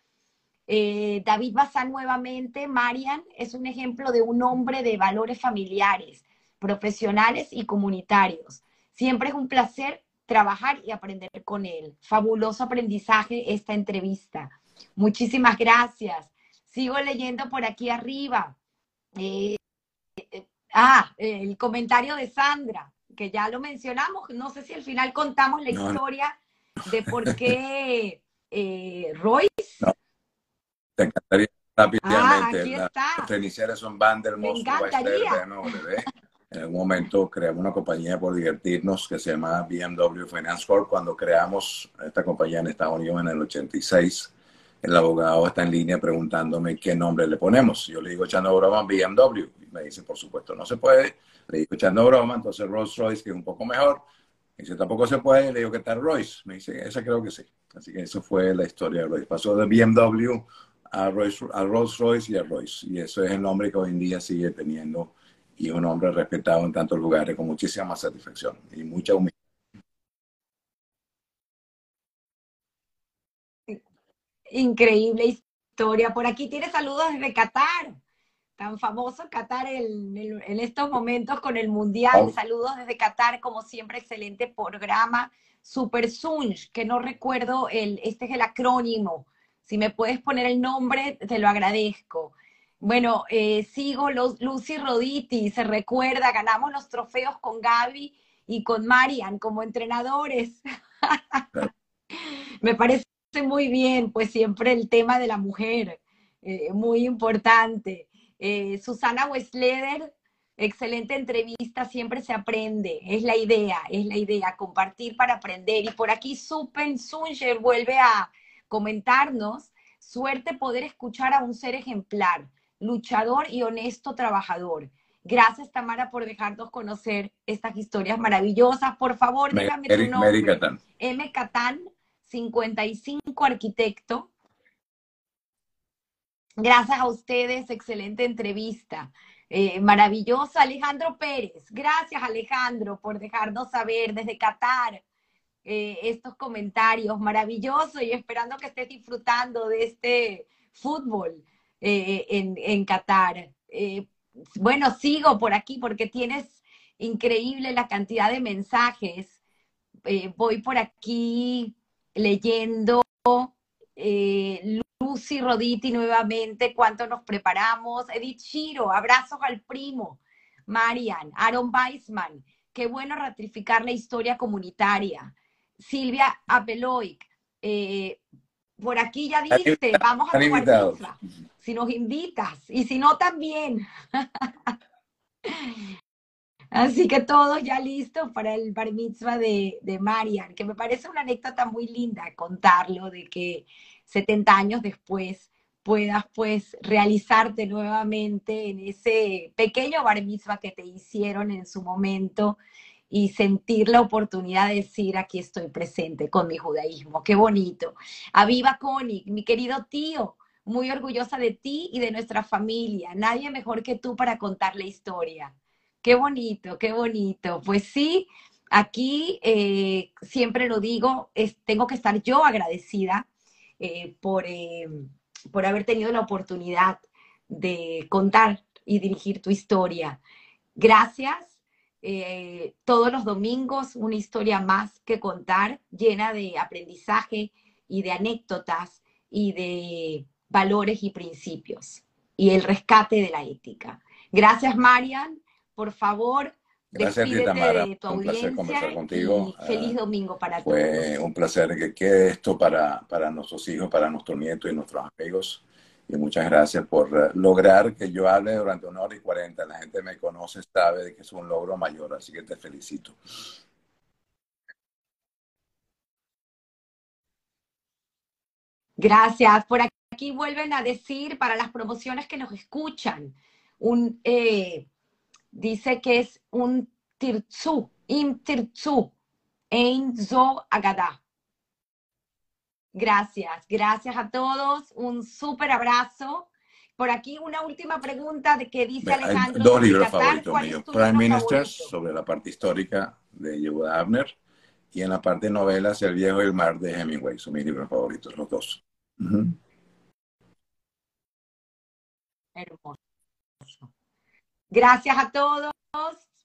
Eh, David Bazán nuevamente, Marian, es un ejemplo de un hombre de valores familiares, profesionales y comunitarios. Siempre es un placer trabajar y aprender con él. Fabuloso aprendizaje esta entrevista. Muchísimas gracias. Sigo leyendo por aquí arriba. Eh, eh, ah, el comentario de Sandra, que ya lo mencionamos. No sé si al final contamos la historia de por qué Royce te encantaría rápidamente. Ah, Nuestras iniciales son Vandermost, En algún momento creamos una compañía por divertirnos que se llama BMW Finance Corp. Cuando creamos esta compañía en Estados Unidos en el 86, el abogado está en línea preguntándome qué nombre le ponemos. Yo le digo echando broma BMW. Y me dice, por supuesto, no se puede. Le digo echando broma, entonces Rolls Royce, que es un poco mejor. Me dice, tampoco se puede. Le digo, ¿qué tal Royce? Me dice, esa creo que sí. Así que eso fue la historia de Royce. Pasó de BMW a, Rolls Royce y a Royce. Y eso es el nombre que hoy en día sigue teniendo y es un hombre respetado en tantos lugares con muchísima satisfacción y mucha humildad. Increíble historia. Por aquí tiene saludos desde Qatar. Tan famoso Qatar en, estos momentos con el Mundial. Oh. Saludos desde Qatar, como siempre, excelente programa. Super Sunj, que no recuerdo, el, este es el acrónimo si me puedes poner el nombre, te lo agradezco. Bueno, eh, sigo los, Lucy Roditi, se recuerda, ganamos los trofeos con Gaby y con Marian como entrenadores. me parece muy bien, pues siempre el tema de la mujer, eh, muy importante. Eh, Susana Wesleder, excelente entrevista, siempre se aprende, es la idea, es la idea, compartir para aprender. Y por aquí Supen Sunger vuelve a, comentarnos, suerte poder escuchar a un ser ejemplar, luchador y honesto trabajador. Gracias, Tamara, por dejarnos conocer estas historias maravillosas. Por favor, déjame tu nombre. M. Catán, 55 arquitecto. Gracias a ustedes, excelente entrevista. Eh, maravillosa, Alejandro Pérez. Gracias, Alejandro, por dejarnos saber desde Qatar. Eh, estos comentarios. Maravilloso y esperando que estés disfrutando de este fútbol eh, en, en, Qatar. Eh, bueno, sigo por aquí porque tienes increíble la cantidad de mensajes. voy por aquí leyendo. Lucy Roditi nuevamente, cuánto nos preparamos. Edith Shiro, abrazos al primo. Marian, Aaron Weisman, qué bueno ratificar la historia comunitaria. Silvia Apeloic. Eh, por aquí ya dijiste, vamos a jugar Si nos invitas, y si no también. Así que todos ya listos para el bar mitzvah de, de Marian, que me parece una anécdota muy linda contarlo, de que 70 años después puedas pues realizarte nuevamente en ese pequeño bar mitzvah que te hicieron en su momento y sentir la oportunidad de decir aquí estoy presente con mi judaísmo. Qué bonito. Aviva Koenig, mi querido tío, muy orgullosa de ti y de nuestra familia. Nadie mejor que tú para contar la historia. Qué bonito, qué bonito. Pues sí, aquí eh, siempre lo digo, tengo que estar yo agradecida eh, por, eh, por haber tenido la oportunidad de contar y dirigir tu historia. Gracias. Todos los domingos una historia más que contar, llena de aprendizaje y de anécdotas y de valores y principios y el rescate de la ética. Gracias, Marian. Por favor, Gracias, Tita Mara. De tu un placer conversar contigo. feliz domingo para todos. Fue un placer que quede esto para, para nuestros hijos, para nuestros nietos y nuestros amigos. Y muchas gracias por eh, lograr que yo hable durante una hora y cuarenta. La gente me conoce, sabe que es un logro mayor, así que te felicito. Gracias. Por aquí vuelven a decir para las promociones que nos escuchan, un, eh, dice que es un tirtsu, im tirtsu, ein zo agada. Gracias, gracias a todos, un súper abrazo. Por aquí una última pregunta de que dice Alejandro. Dos libros favoritos míos. Prime Minister, sobre la parte histórica de Yehuda Abner, y en la parte de novelas, El viejo y el mar de Hemingway. Son mis libros favoritos, los dos. Hermoso. Gracias a todos,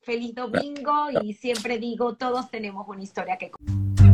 feliz domingo y siempre digo, todos tenemos una historia que contar.